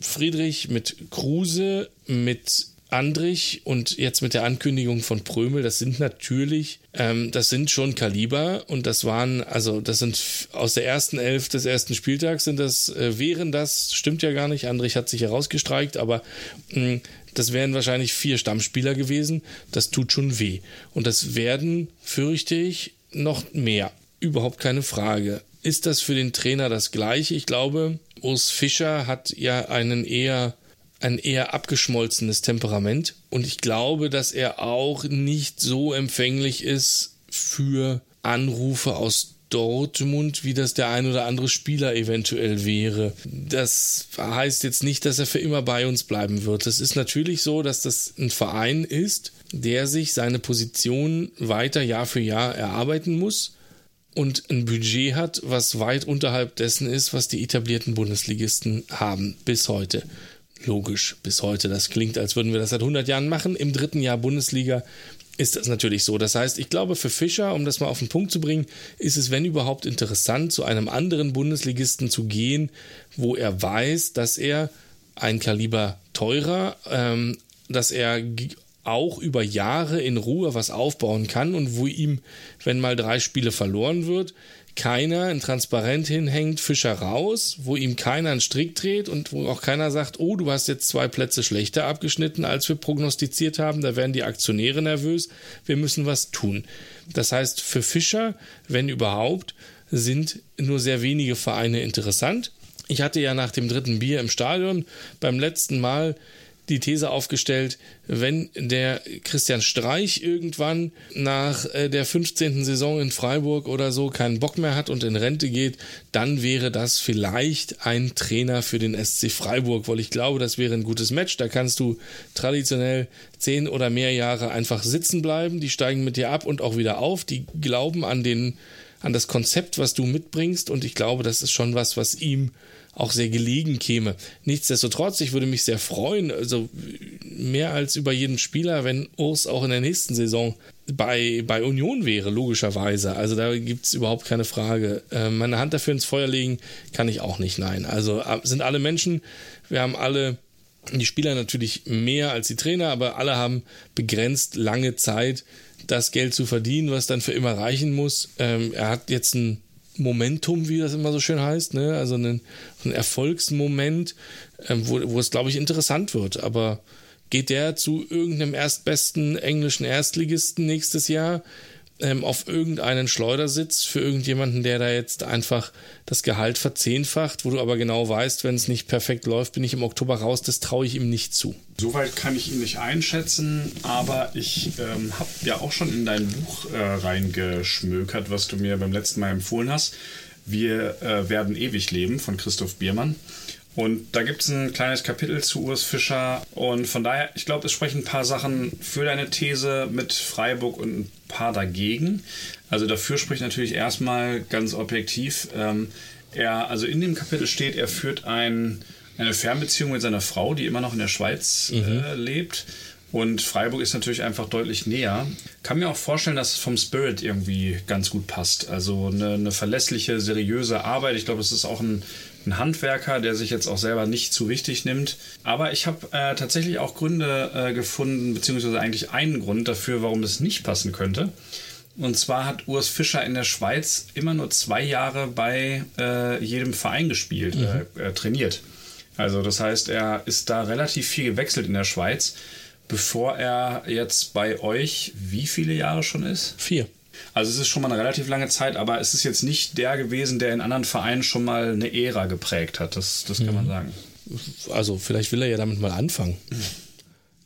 Friedrich, mit Kruse, mit Andrich und jetzt mit der Ankündigung von Prömel, das sind natürlich, ähm, das sind schon Kaliber und das waren, also das sind aus der ersten Elf des ersten Spieltags sind das, äh, wären das, stimmt ja gar nicht, Andrich hat sich herausgestreikt, aber mh, das wären wahrscheinlich vier Stammspieler gewesen, das tut schon weh. Und das werden, fürchte ich, noch mehr. Überhaupt keine Frage. Ist das für den Trainer das Gleiche? Ich glaube, Urs Fischer hat ja einen eher ein eher abgeschmolzenes Temperament und ich glaube, dass er auch nicht so empfänglich ist für Anrufe aus Dortmund, wie das der ein oder andere Spieler eventuell wäre. Das heißt jetzt nicht, dass er für immer bei uns bleiben wird. Es ist natürlich so, dass das ein Verein ist, der sich seine Position weiter Jahr für Jahr erarbeiten muss und ein Budget hat, was weit unterhalb dessen ist, was die etablierten Bundesligisten haben bis heute logisch bis heute. Das klingt, als würden wir das seit 100 Jahren machen. Im dritten Jahr Bundesliga ist das natürlich so. Das heißt, ich glaube, für Fischer, um das mal auf den Punkt zu bringen, ist es, wenn überhaupt, interessant, zu einem anderen Bundesligisten zu gehen, wo er weiß, dass er ein Kaliber teurer, ähm, dass er auch über Jahre in Ruhe was aufbauen kann und wo ihm, wenn mal drei Spiele verloren wird, keiner ein Transparent hinhängt, Fischer raus, wo ihm keiner einen Strick dreht und wo auch keiner sagt, oh, du hast jetzt zwei Plätze schlechter abgeschnitten, als wir prognostiziert haben, da werden die Aktionäre nervös, wir müssen was tun. Das heißt, für Fischer, wenn überhaupt, sind nur sehr wenige Vereine interessant. Ich hatte ja nach dem dritten Bier im Stadion beim letzten Mal die These aufgestellt, wenn der Christian Streich irgendwann nach äh, der 15. Saison in Freiburg oder so keinen Bock mehr hat und in Rente geht, dann wäre das vielleicht ein Trainer für den SC Freiburg, weil ich glaube, das wäre ein gutes Match. Da kannst du traditionell zehn oder mehr Jahre einfach sitzen bleiben. Die steigen mit dir ab und auch wieder auf. Die glauben an den, an das Konzept, was du mitbringst. Und ich glaube, das ist schon was, was ihm auch sehr gelegen käme. Nichtsdestotrotz, ich würde mich sehr freuen, also mehr als über jeden Spieler, wenn Urs auch in der nächsten Saison bei, bei Union wäre, logischerweise. Also da gibt es überhaupt keine Frage. Äh, meine Hand dafür ins Feuer legen kann ich auch nicht, nein. Also äh, sind alle Menschen, wir haben alle die Spieler natürlich mehr als die Trainer, aber alle haben begrenzt lange Zeit, das Geld zu verdienen, was dann für immer reichen muss. Ähm, er hat jetzt ein Momentum, wie das immer so schön heißt, ne? also ein, ein Erfolgsmoment, ähm, wo, wo es, glaube ich, interessant wird. Aber geht der zu irgendeinem erstbesten englischen Erstligisten nächstes Jahr? Ähm, auf irgendeinen Schleudersitz für irgendjemanden, der da jetzt einfach das Gehalt verzehnfacht, wo du aber genau weißt, wenn es nicht perfekt läuft, bin ich im Oktober raus, das traue ich ihm nicht zu. Soweit kann ich ihn nicht einschätzen, aber ich ähm, habe ja auch schon in dein Buch äh, reingeschmökert, was du mir beim letzten Mal empfohlen hast. Wir äh, werden ewig leben von Christoph Biermann. Und da gibt es ein kleines Kapitel zu Urs Fischer. Und von daher, ich glaube, es sprechen ein paar Sachen für deine These mit Freiburg und ein paar dagegen. Also dafür spricht natürlich erstmal ganz objektiv. Ähm, er, also in dem Kapitel steht, er führt ein, eine Fernbeziehung mit seiner Frau, die immer noch in der Schweiz mhm. äh, lebt. Und Freiburg ist natürlich einfach deutlich näher. Kann mir auch vorstellen, dass es vom Spirit irgendwie ganz gut passt. Also eine, eine verlässliche, seriöse Arbeit. Ich glaube, es ist auch ein ein Handwerker, der sich jetzt auch selber nicht zu wichtig nimmt. Aber ich habe äh, tatsächlich auch Gründe äh, gefunden, beziehungsweise eigentlich einen Grund dafür, warum das nicht passen könnte. Und zwar hat Urs Fischer in der Schweiz immer nur zwei Jahre bei äh, jedem Verein gespielt, mhm. Äh, äh, trainiert. Also das heißt, er ist da relativ viel gewechselt in der Schweiz, bevor er jetzt bei euch wie viele Jahre schon ist? Vier. Also es ist schon mal eine relativ lange Zeit, aber es ist jetzt nicht der gewesen, der in anderen Vereinen schon mal eine Ära geprägt hat. Das, das kann man sagen. Also vielleicht will er ja damit mal anfangen.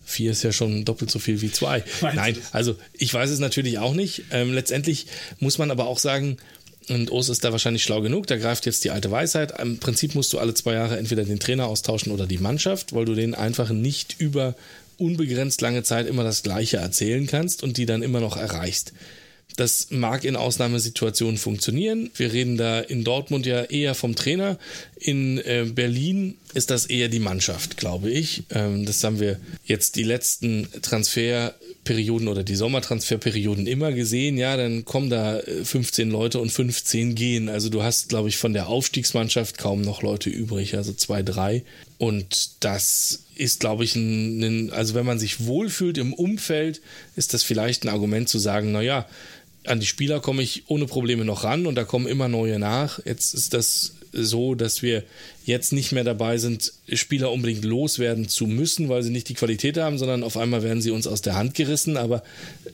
Vier ist ja schon doppelt so viel wie zwei. Meinst Nein, also ich weiß es natürlich auch nicht. Ähm, letztendlich muss man aber auch sagen, und Urs ist da wahrscheinlich schlau genug, da greift jetzt die alte Weisheit. Im Prinzip musst du alle zwei Jahre entweder den Trainer austauschen oder die Mannschaft, weil du denen einfach nicht über unbegrenzt lange Zeit immer das Gleiche erzählen kannst und die dann immer noch erreichst. Das mag in Ausnahmesituationen funktionieren. Wir reden da in Dortmund ja eher vom Trainer. In äh, Berlin ist das eher die Mannschaft, glaube ich. Ähm, das haben wir jetzt die letzten Transferperioden oder die Sommertransferperioden immer gesehen. Ja, dann kommen da äh, 15 Leute und 15 gehen. Also du hast, glaube ich, von der Aufstiegsmannschaft kaum noch Leute übrig, also zwei, drei. Und das ist, glaube ich, ein, ein, also wenn man sich wohlfühlt im Umfeld, ist das vielleicht ein Argument zu sagen, naja, an die Spieler komme ich ohne Probleme noch ran und da kommen immer neue nach. Jetzt ist das so, dass wir jetzt nicht mehr dabei sind, Spieler unbedingt loswerden zu müssen, weil sie nicht die Qualität haben, sondern auf einmal werden sie uns aus der Hand gerissen. Aber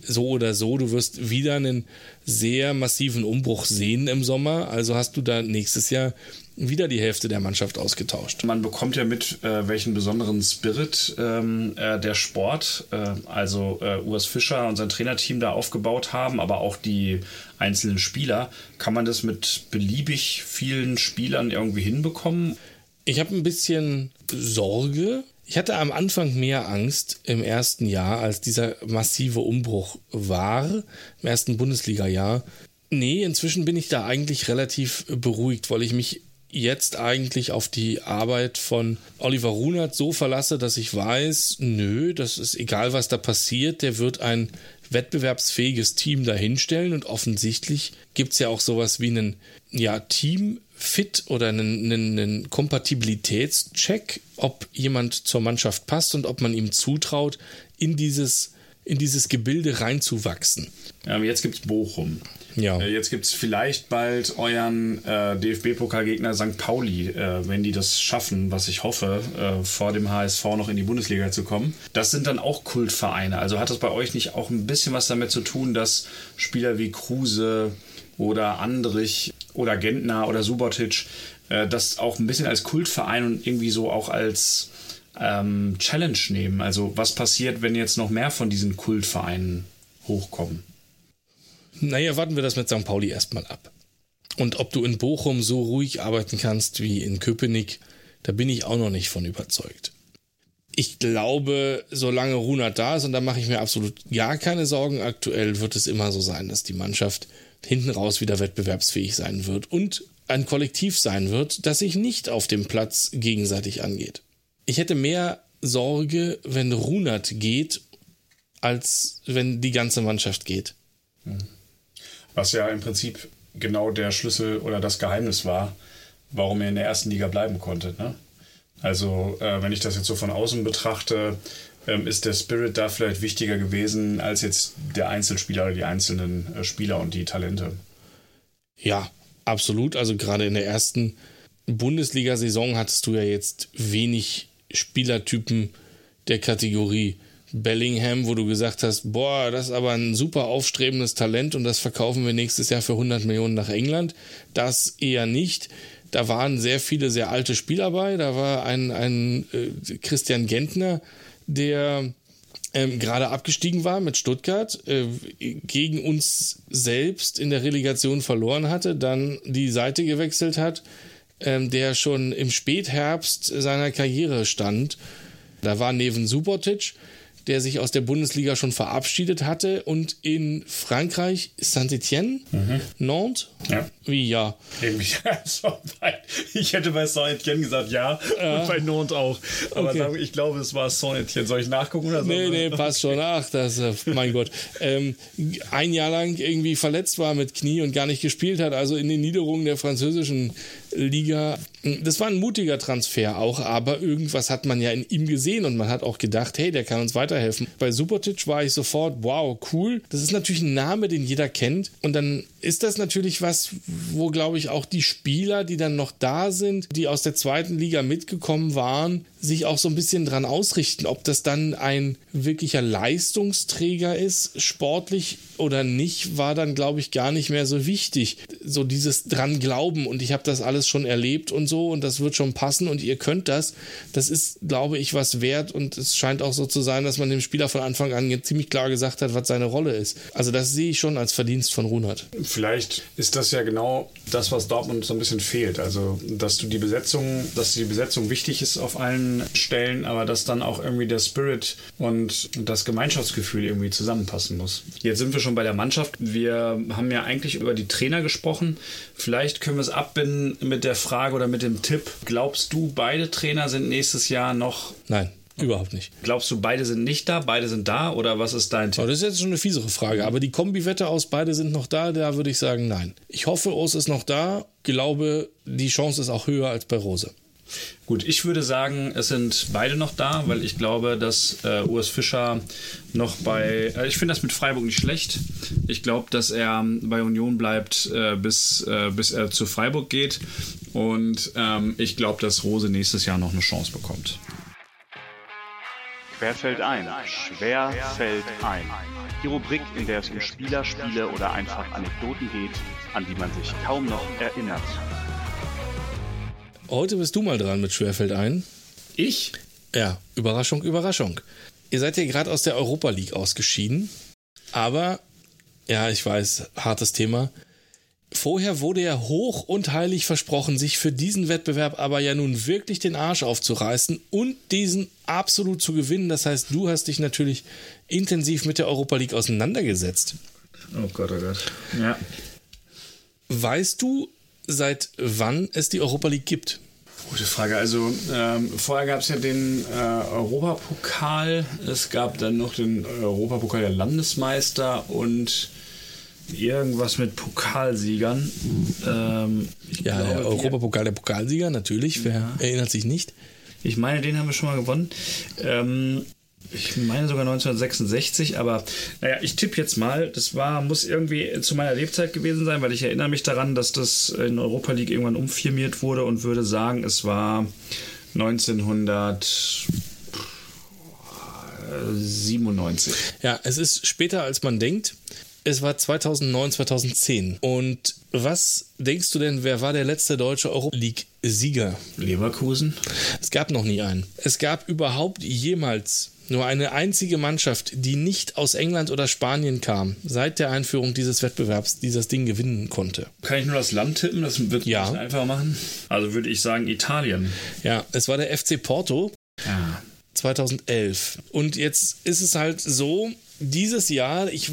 so oder so, du wirst wieder einen sehr massiven Umbruch sehen im Sommer. Also hast du da nächstes Jahr wieder die Hälfte der Mannschaft ausgetauscht. Man bekommt ja mit, äh, welchen besonderen Spirit ähm, äh, der Sport, äh, also äh, Urs Fischer und sein Trainerteam da aufgebaut haben, aber auch die einzelnen Spieler. Kann man das mit beliebig vielen Spielern irgendwie hinbekommen? Ich habe ein bisschen Sorge. Ich hatte am Anfang mehr Angst im ersten Jahr, als dieser massive Umbruch war, im ersten Bundesliga-Jahr. Nee, inzwischen bin ich da eigentlich relativ beruhigt, weil ich mich jetzt eigentlich auf die Arbeit von Oliver Runert so verlasse, dass ich weiß, nö, das ist egal, was da passiert, der wird ein wettbewerbsfähiges Team dahinstellen und offensichtlich gibt es ja auch sowas wie einen ja, Team-Fit oder einen, einen, einen Kompatibilitätscheck, ob jemand zur Mannschaft passt und ob man ihm zutraut, in dieses, in dieses Gebilde reinzuwachsen. Ähm, jetzt gibt es Bochum. Ja. Äh, Jetzt gibt es vielleicht bald euren äh, DFB-Pokalgegner St. Pauli, äh, wenn die das schaffen, was ich hoffe, äh, vor dem HSV noch in die Bundesliga zu kommen. Das sind dann auch Kultvereine. Also hat das bei euch nicht auch ein bisschen was damit zu tun, dass Spieler wie Kruse oder Andrich oder Gentner oder Subotic äh, das auch ein bisschen als Kultverein und irgendwie so auch als ähm, Challenge nehmen? Also was passiert, wenn jetzt noch mehr von diesen Kultvereinen hochkommen? Naja, warten wir das mit St. Pauli erstmal ab. Und ob du in Bochum so ruhig arbeiten kannst wie in Köpenick, da bin ich auch noch nicht von überzeugt. Ich glaube, solange Runert da ist, und da mache ich mir absolut gar keine Sorgen, aktuell wird es immer so sein, dass die Mannschaft hinten raus wieder wettbewerbsfähig sein wird und ein Kollektiv sein wird, das sich nicht auf dem Platz gegenseitig angeht. Ich hätte mehr Sorge, wenn Runert geht, als wenn die ganze Mannschaft geht. Was ja im Prinzip genau der Schlüssel oder das Geheimnis war, warum er in der ersten Liga bleiben konnte. Ne? Also, äh, wenn ich das jetzt so von außen betrachte, ähm, ist der Spirit da vielleicht wichtiger gewesen als jetzt der Einzelspieler oder die einzelnen äh, Spieler und die Talente. Ja, absolut. Also gerade in der ersten Bundesliga-Saison hattest du ja jetzt wenig Spielertypen der Kategorie Bellingham, wo du gesagt hast, boah, das ist aber ein super aufstrebendes Talent und das verkaufen wir nächstes Jahr für 100 Millionen nach England. Das eher nicht. Da waren sehr viele sehr alte Spieler bei. Da war ein, ein äh, Christian Gentner, der ähm, gerade abgestiegen war mit Stuttgart, äh, gegen uns selbst in der Relegation verloren hatte, dann die Seite gewechselt hat, ähm, der schon im Spätherbst seiner Karriere stand. Da war Neven Subotic, der sich aus der Bundesliga schon verabschiedet hatte und in Frankreich Saint-Etienne, Nantes, Ja. wie ja. Ich hätte bei Saint-Etienne gesagt ja, und bei Nantes auch. Aber Okay. ich glaube, es war Saint-Etienne. Soll ich nachgucken oder so? Nee, nee, passt schon. Ach, das, äh, mein Gott. Ähm, ein Jahr lang irgendwie verletzt war mit Knie und gar nicht gespielt hat, also in den Niederungen der französischen Liga. Das war ein mutiger Transfer auch, aber irgendwas hat man ja in ihm gesehen und man hat auch gedacht, hey, der kann uns weiterhelfen. Bei Supertic war ich sofort, wow, cool. Das ist natürlich ein Name, den jeder kennt. Und dann ist das natürlich was, wo, glaube ich, auch die Spieler, die dann noch da sind, die aus der zweiten Liga mitgekommen waren, sich auch so ein bisschen dran ausrichten, ob das dann ein wirklicher Leistungsträger ist, sportlich oder nicht, war dann, glaube ich, gar nicht mehr so wichtig. So dieses dran glauben und ich habe das alles schon erlebt und so und das wird schon passen und ihr könnt das. Das ist, glaube ich, was wert und es scheint auch so zu sein, dass man dem Spieler von Anfang an ziemlich klar gesagt hat, was seine Rolle ist. Also das sehe ich schon als Verdienst von Runert. Vielleicht ist das ja genau das, was Dortmund so ein bisschen fehlt. Also, dass du die Besetzung, dass die Besetzung wichtig ist auf allen Stellen, aber dass dann auch irgendwie der Spirit und das Gemeinschaftsgefühl irgendwie zusammenpassen muss. Jetzt sind wir schon bei der Mannschaft. Wir haben ja eigentlich über die Trainer gesprochen. Vielleicht können wir es abbinden mit der Frage oder mit dem Tipp. Glaubst du, beide Trainer sind nächstes Jahr noch Nein. Überhaupt nicht. Glaubst du, beide sind nicht da, beide sind da oder was ist dein Tipp? Oh, das ist jetzt schon eine fiesere Frage, aber die Kombi-Wette aus beide sind noch da, da würde ich sagen nein. Ich hoffe, Urs ist noch da, glaube, die Chance ist auch höher als bei Rose. Gut, ich würde sagen, es sind beide noch da, weil ich glaube, dass äh, Urs Fischer noch bei. Äh, ich finde das mit Freiburg nicht schlecht. Ich glaube, dass er bei Union bleibt, äh, bis, äh, bis er zu Freiburg geht. Und ähm, ich glaube, dass Rose nächstes Jahr noch eine Chance bekommt. Quer fällt ein, schwer fällt ein. Die Rubrik, in der es um Spieler, Spiele oder einfach Anekdoten geht, an die man sich kaum noch erinnert. Heute bist du mal dran mit Schwerfeld ein. Ich? Ja, Überraschung, Überraschung. Ihr seid ja gerade aus der Europa League ausgeschieden. Aber, ja, ich weiß, hartes Thema. Vorher wurde ja hoch und heilig versprochen, sich für diesen Wettbewerb aber ja nun wirklich den Arsch aufzureißen und diesen absolut zu gewinnen. Das heißt, du hast dich natürlich intensiv mit der Europa League auseinandergesetzt. Oh Gott, oh Gott. Ja. Weißt du, seit wann es die Europa League gibt? Gute Frage. Also ähm, vorher gab es ja den äh, Europapokal, es gab dann noch den Europapokal der Landesmeister und irgendwas mit Pokalsiegern. Ähm, ja, glaube, der Europapokal der Pokalsieger, natürlich. Wer ja. erinnert sich nicht? Ich meine, den haben wir schon mal gewonnen. Ähm, ich meine sogar 1966, aber naja, ich tippe jetzt mal, das war, muss irgendwie zu meiner Lebzeit gewesen sein, weil ich erinnere mich daran, dass das in Europa League irgendwann umfirmiert wurde und würde sagen, es war 1997. Ja, es ist später, als man denkt. Es war 2009, 2010. Und was denkst du denn, wer war der letzte deutsche Europa League-Sieger? Leverkusen? Es gab noch nie einen. Es gab überhaupt jemals nur eine einzige Mannschaft, die nicht aus England oder Spanien kam, seit der Einführung dieses Wettbewerbs, die das Ding gewinnen konnte. Kann ich nur das Land tippen? Das wird ja. ein einfach machen. Also würde ich sagen Italien. Ja, es war der FC Porto. Ja. 2011. Und jetzt ist es halt so, dieses Jahr, ich,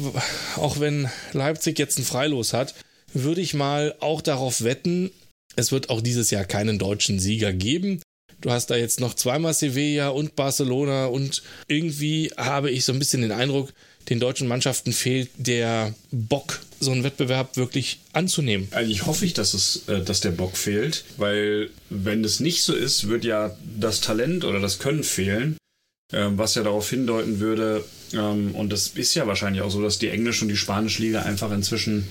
auch wenn Leipzig jetzt ein Freilos hat, würde ich mal auch darauf wetten, es wird auch dieses Jahr keinen deutschen Sieger geben. Du hast da jetzt noch zweimal Sevilla und Barcelona und irgendwie habe ich so ein bisschen den Eindruck, den deutschen Mannschaften fehlt der Bock, so einen Wettbewerb wirklich anzunehmen. Eigentlich hoffe ich, dass, es, äh, dass der Bock fehlt, weil wenn es nicht so ist, wird ja das Talent oder das Können fehlen, ähm, was ja darauf hindeuten würde, ähm, und das ist ja wahrscheinlich auch so, dass die englische und die spanische Liga einfach inzwischen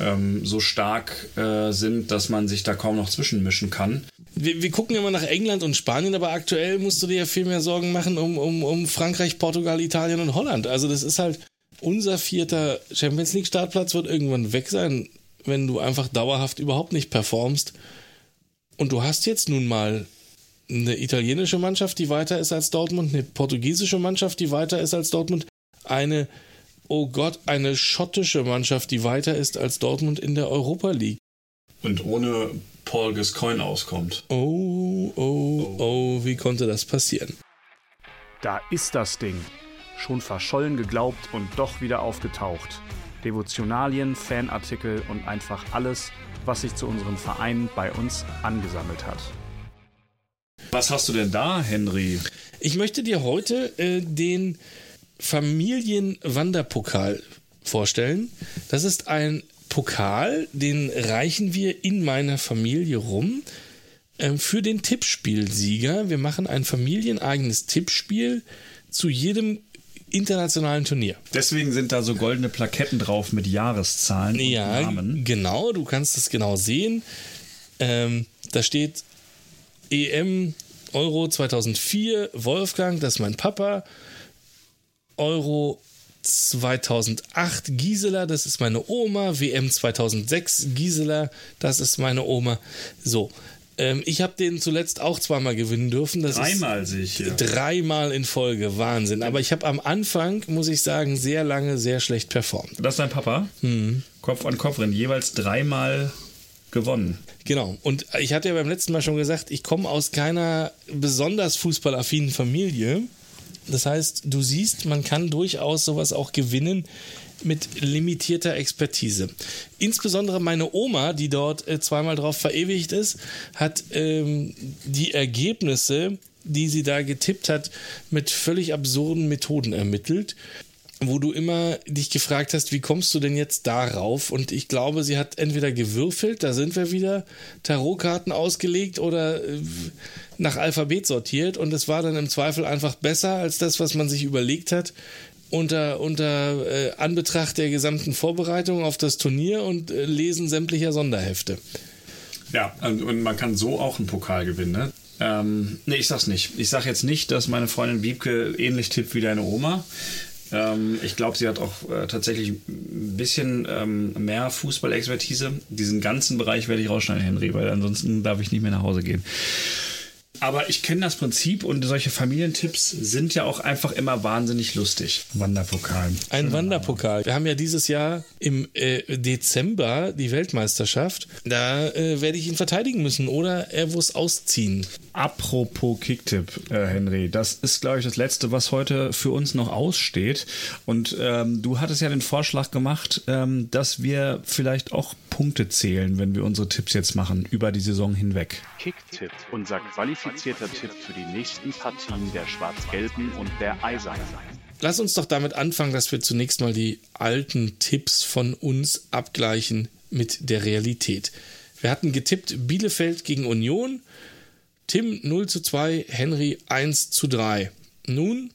ähm, so stark äh, sind, dass man sich da kaum noch zwischenmischen kann. Wir, wir, gucken immer nach England und Spanien, aber aktuell musst du dir ja viel mehr Sorgen machen um, um, um Frankreich, Portugal, Italien und Holland. Also das ist halt unser vierter Champions League Startplatz wird irgendwann weg sein, wenn du einfach dauerhaft überhaupt nicht performst. Und du hast jetzt nun mal eine italienische Mannschaft, die weiter ist als Dortmund, eine portugiesische Mannschaft, die weiter ist als Dortmund, eine, oh Gott, eine schottische Mannschaft, die weiter ist als Dortmund in der Europa League. Und ohne Paul Gascoigne auskommt. Oh, oh, oh, wie konnte das passieren? Da ist das Ding. Schon verschollen geglaubt und doch wieder aufgetaucht. Devotionalien, Fanartikel und einfach alles, was sich zu unseren Vereinen bei uns angesammelt hat. Was hast du denn da, Henry? Ich möchte dir heute äh, den Familienwanderpokal vorstellen. Das ist ein Pokal, den reichen wir in meiner Familie rum ähm, für den Tippspielsieger. Wir machen ein familieneigenes Tippspiel zu jedem internationalen Turnier. Deswegen sind da so goldene Plaketten drauf mit Jahreszahlen Ja, und Namen. genau, du kannst es genau sehen. Ähm, da steht EM Euro 2004, Wolfgang, das ist mein Papa. Euro 2008, Gisela, das ist meine Oma. WM 2006, Gisela, das ist meine Oma. So, ähm, ich habe den zuletzt auch zweimal gewinnen dürfen. Das Dreimal. Ist dreimal in Folge, Wahnsinn. Aber ich habe am Anfang, muss ich sagen, sehr lange sehr schlecht performt. Das ist dein Papa? Kopf an Kopf rennen, jeweils dreimal gewonnen. Genau. Und ich hatte ja beim letzten Mal schon gesagt, ich komme aus keiner besonders fußballaffinen Familie. Das heißt, du siehst, man kann durchaus sowas auch gewinnen mit limitierter Expertise. Insbesondere meine Oma, die dort äh, zweimal drauf verewigt ist, hat ähm, die Ergebnisse, die sie da getippt hat, mit völlig absurden Methoden ermittelt wo du immer dich gefragt hast, wie kommst du denn jetzt darauf? Und ich glaube, sie hat entweder gewürfelt, da sind wir wieder, Tarotkarten ausgelegt oder äh, nach Alphabet sortiert und es war dann im Zweifel einfach besser als das, was man sich überlegt hat. Unter, unter äh, Anbetracht der gesamten Vorbereitung auf das Turnier und äh, Lesen sämtlicher Sonderhefte. Ja, und und man kann so auch einen Pokal gewinnen, ne? Ähm, nee, ich sag's nicht. Ich sag jetzt nicht, dass meine Freundin Wiebke ähnlich tippt wie deine Oma. Ähm, ich glaube, sie hat auch äh, tatsächlich ein bisschen ähm, mehr Fußballexpertise. Diesen ganzen Bereich werde ich rausschneiden, Henry, weil ansonsten darf ich nicht mehr nach Hause gehen. Aber ich kenne das Prinzip und solche Familientipps sind ja auch einfach immer wahnsinnig lustig. Wanderpokal. Ein Wanderpokal. Wir haben ja dieses Jahr im äh, Dezember die Weltmeisterschaft. Da äh, werde ich ihn verteidigen müssen oder er muss ausziehen. Apropos Kicktipp, äh, Henry, das ist, glaube ich, das Letzte, was heute für uns noch aussteht. Und ähm, du hattest ja den Vorschlag gemacht, ähm, dass wir vielleicht auch Punkte zählen, wenn wir unsere Tipps jetzt machen, über die Saison hinweg. Kicktipp, unser qualifizierter Tipp für die nächsten Partien der Schwarz-Gelben und der Eisernen. Lass uns doch damit anfangen, dass wir zunächst mal die alten Tipps von uns abgleichen mit der Realität. Wir hatten getippt Bielefeld gegen Union, Tim 0 zu 2, Henry 1 zu 3. Nun,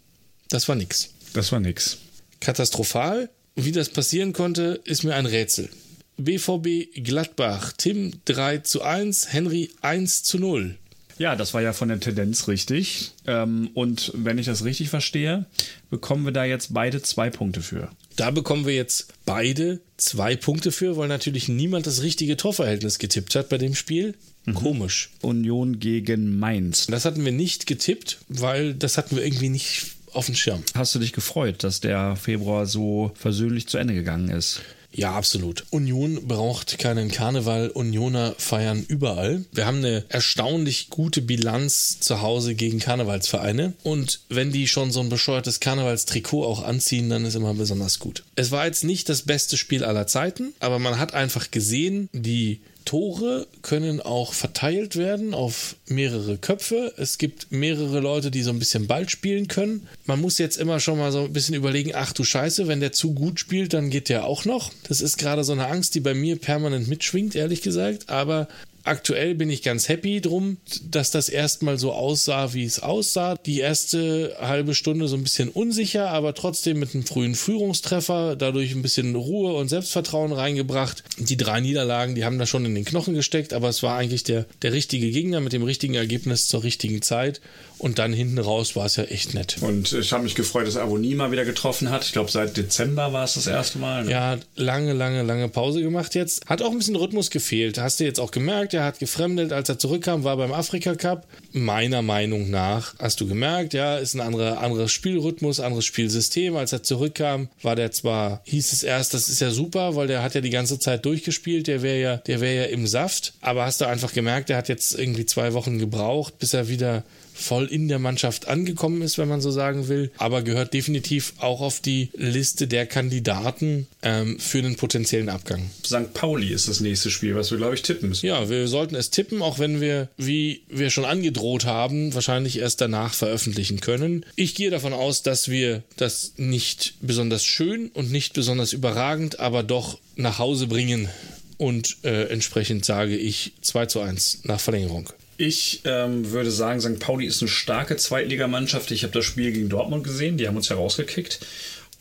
das war nix. Das war nix. Katastrophal. Wie das passieren konnte, ist mir ein Rätsel. BVB Gladbach, Tim 3 zu 1, Henry 1 zu 0. Ja, das war ja von der Tendenz richtig. Ähm, und wenn ich das richtig verstehe, bekommen wir da jetzt beide zwei Punkte für. Da bekommen wir jetzt beide zwei Punkte für, weil natürlich niemand das richtige Torverhältnis getippt hat bei dem Spiel. Komisch. Union gegen Mainz. Das hatten wir nicht getippt, weil das hatten wir irgendwie nicht auf dem Schirm. Hast du dich gefreut, dass der Februar so versöhnlich zu Ende gegangen ist? Ja, absolut. Union braucht keinen Karneval. Unioner feiern überall. Wir haben eine erstaunlich gute Bilanz zu Hause gegen Karnevalsvereine. Und wenn die schon so ein bescheuertes Karnevalstrikot auch anziehen, dann ist immer besonders gut. Es war jetzt nicht das beste Spiel aller Zeiten, aber man hat einfach gesehen, die Tore können auch verteilt werden auf mehrere Köpfe. Es gibt mehrere Leute, die so ein bisschen Ball spielen können. Man muss jetzt immer schon mal so ein bisschen überlegen, ach du Scheiße, wenn der zu gut spielt, dann geht der auch noch. Das ist gerade so eine Angst, die bei mir permanent mitschwingt, ehrlich gesagt. Aber aktuell bin ich ganz happy drum, dass das erstmal so aussah, wie es aussah. Die erste halbe Stunde so ein bisschen unsicher, aber trotzdem mit einem frühen Führungstreffer, dadurch ein bisschen Ruhe und Selbstvertrauen reingebracht. Die drei Niederlagen, die haben da schon in den Knochen gesteckt, aber es war eigentlich der, der richtige Gegner mit dem richtigen Ergebnis zur richtigen Zeit. Und dann hinten raus war es ja echt nett. Und ich habe mich gefreut, dass Avonie mal wieder getroffen hat. Ich glaube, seit Dezember war es das erste Mal. Ne? Ja, lange, lange, lange Pause gemacht jetzt. Hat auch ein bisschen Rhythmus gefehlt. Hast du jetzt auch gemerkt, er hat gefremdelt, als er zurückkam, war beim Afrika Cup. Meiner Meinung nach hast du gemerkt, ja, ist ein anderer, anderes Spielrhythmus, anderes Spielsystem. Als er zurückkam, war der zwar, hieß es erst, das ist ja super, weil der hat ja die ganze Zeit durchgespielt, der wäre ja, der wäre ja im Saft. Aber hast du einfach gemerkt, der hat jetzt irgendwie zwei Wochen gebraucht, bis er wieder voll in der Mannschaft angekommen ist, wenn man so sagen will, aber gehört definitiv auch auf die Liste der Kandidaten ähm, für einen potenziellen Abgang. St. Pauli ist das nächste Spiel, was wir, glaube ich, tippen müssen. Ja, wir sollten es tippen, auch wenn wir, wie wir schon angedroht haben, wahrscheinlich erst danach veröffentlichen können. Ich gehe davon aus, dass wir das nicht besonders schön und nicht besonders überragend, aber doch nach Hause bringen. Und äh, entsprechend sage ich 2 zu 1 nach Verlängerung. Ich ähm, würde sagen, St. Pauli ist eine starke Zweitligamannschaft. Ich habe das Spiel gegen Dortmund gesehen, die haben uns herausgekickt.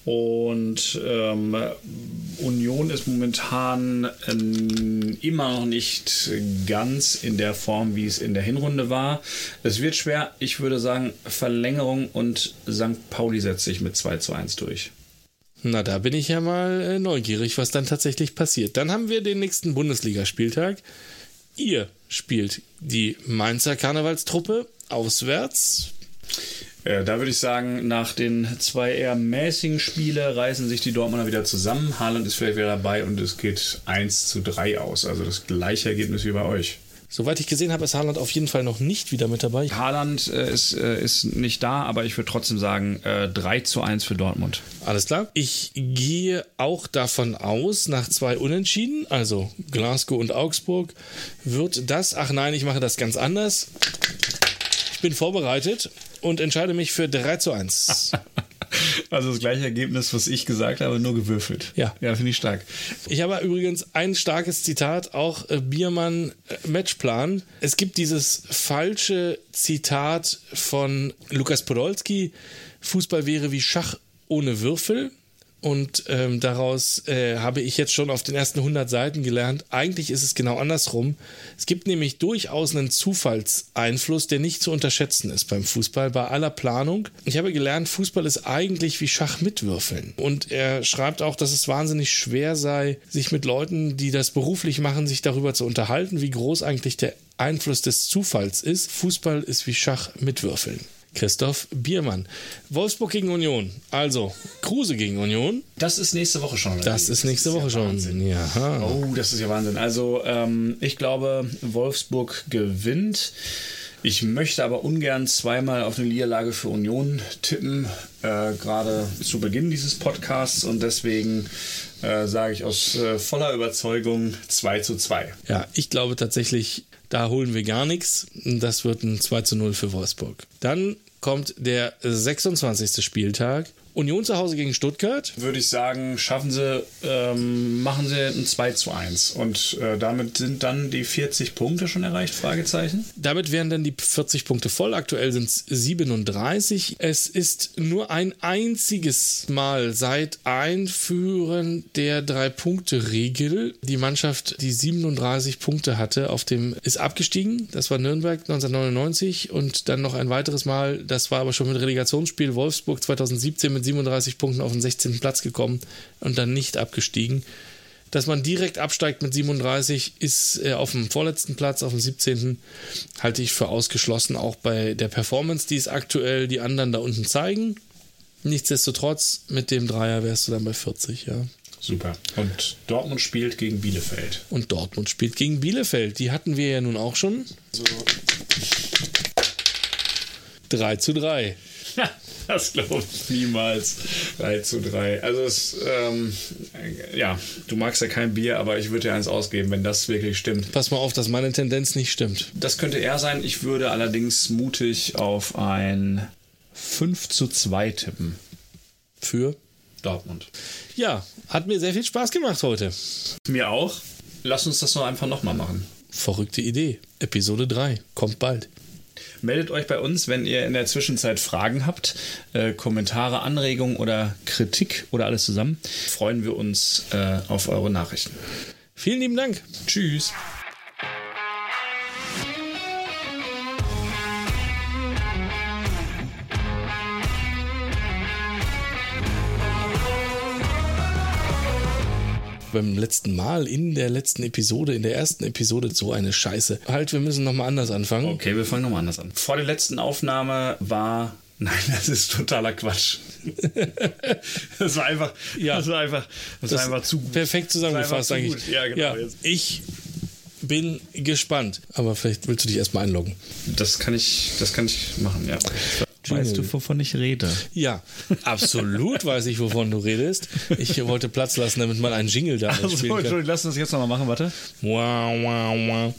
Und ähm, Union ist momentan ähm, immer noch nicht ganz in der Form, wie es in der Hinrunde war. Es wird schwer. Ich würde sagen, Verlängerung und St. Pauli setzt sich mit 2 zu 1 durch. Na, da bin ich ja mal äh, neugierig, was dann tatsächlich passiert. Dann haben wir den nächsten Bundesligaspieltag. Ihr spielt die Mainzer Karnevalstruppe auswärts. Äh, da würde ich sagen, nach den zwei eher mäßigen Spiele reißen sich die Dortmunder wieder zusammen. Haaland ist vielleicht wieder dabei und es geht 1 zu 3 aus. Also das gleiche Ergebnis wie bei euch. Soweit ich gesehen habe, ist Haaland auf jeden Fall noch nicht wieder mit dabei. Haaland äh, ist, äh, ist nicht da, aber ich würde trotzdem sagen, äh, 3 zu 1 für Dortmund. Alles klar. Ich gehe auch davon aus, nach zwei Unentschieden, also Glasgow und Augsburg, wird das, ach nein, ich mache das ganz anders. Ich bin vorbereitet und entscheide mich für 3 zu 1. Also das gleiche Ergebnis, was ich gesagt habe, nur gewürfelt. Ja. Ja, finde ich stark. Ich habe übrigens ein starkes Zitat, auch äh, Biermann äh, Matchplan. Es gibt dieses falsche Zitat von Lukas Podolski, Fußball wäre wie Schach ohne Würfel. Und ähm, daraus äh, habe ich jetzt schon auf den ersten 100 Seiten gelernt, eigentlich ist es genau andersrum. Es gibt nämlich durchaus einen Zufallseinfluss, der nicht zu unterschätzen ist beim Fußball, bei aller Planung. Ich habe gelernt, Fußball ist eigentlich wie Schach mit Würfeln. Und er schreibt auch, dass es wahnsinnig schwer sei, sich mit Leuten, die das beruflich machen, sich darüber zu unterhalten, wie groß eigentlich der Einfluss des Zufalls ist. Fußball ist wie Schach mit Würfeln. Christoph Biermann. Wolfsburg gegen Union. Also, Kruse gegen Union. Das ist nächste Woche schon. oder Das ist nächste Woche ja schon. Wahnsinn. Ja. Oh, das ist ja Wahnsinn. Also, ähm, ich glaube, Wolfsburg gewinnt. Ich möchte aber ungern zweimal auf eine Niederlage für Union tippen, äh, gerade zu Beginn dieses Podcasts. Und deswegen äh, sage ich aus äh, voller Überzeugung 2 zu 2. Ja, ich glaube tatsächlich, da holen wir gar nichts. Das wird ein 2 zu 0 für Wolfsburg. Dann kommt der 26. Spieltag. Union zu Hause gegen Stuttgart. Würde ich sagen, schaffen sie, ähm, machen sie ein 2 zu 1. Und äh, damit sind dann die 40 Punkte schon erreicht? Fragezeichen. Damit wären dann die 40 Punkte voll. Aktuell sind es 37. Es ist nur ein einziges Mal seit Einführen der Drei-Punkte-Regel die Mannschaft, die 37 Punkte hatte, auf dem ist abgestiegen. Das war Nürnberg 1999 und dann noch ein weiteres Mal, das war aber schon mit Relegationsspiel Wolfsburg 2017 mit 37 Punkten auf den 16. Platz gekommen und dann nicht abgestiegen. Dass man direkt absteigt mit 37, ist äh, auf dem vorletzten Platz, auf dem 17. halte ich für ausgeschlossen, auch bei der Performance, die es aktuell die anderen da unten zeigen. Nichtsdestotrotz, mit dem Dreier wärst du dann bei 40, ja. Super. Und Dortmund spielt gegen Bielefeld. Und Dortmund spielt gegen Bielefeld. Die hatten wir ja nun auch schon. 3 zu 3. Das glaube ich niemals. 3 zu 3. Also es, ähm, ja, du magst ja kein Bier, aber ich würde dir eins ausgeben, wenn das wirklich stimmt. Pass mal auf, dass meine Tendenz nicht stimmt. Das könnte er sein. Ich würde allerdings mutig auf ein 5 zu 2 tippen. Für? Dortmund. Ja, hat mir sehr viel Spaß gemacht heute. Mir auch. Lass uns das doch einfach nochmal machen. Verrückte Idee. Episode 3. Kommt bald. Meldet euch bei uns, wenn ihr in der Zwischenzeit Fragen habt, äh, Kommentare, Anregungen oder Kritik oder alles zusammen. Freuen wir uns äh, auf eure Nachrichten. Vielen lieben Dank. Tschüss. Beim letzten Mal, in der letzten Episode, in der ersten Episode, so eine Scheiße. Halt, wir müssen nochmal anders anfangen. Okay, wir fangen nochmal anders an. Vor der letzten Aufnahme war. Nein, das ist totaler Quatsch. das war einfach. Ja. Das war einfach. Das, war einfach zu gut. Perfekt Das zusammengefasst eigentlich. gut. Ja, genau. Ja, ich bin gespannt. Aber vielleicht willst du dich erstmal einloggen. Das kann ich, das kann ich machen, ja. Weißt du, wovon ich rede? Ja, absolut weiß ich, wovon du redest. Ich wollte Platz lassen, damit man einen Jingle da Also, spielen kann. Entschuldigung, lass uns das jetzt nochmal machen, warte. Wow, wow, wow.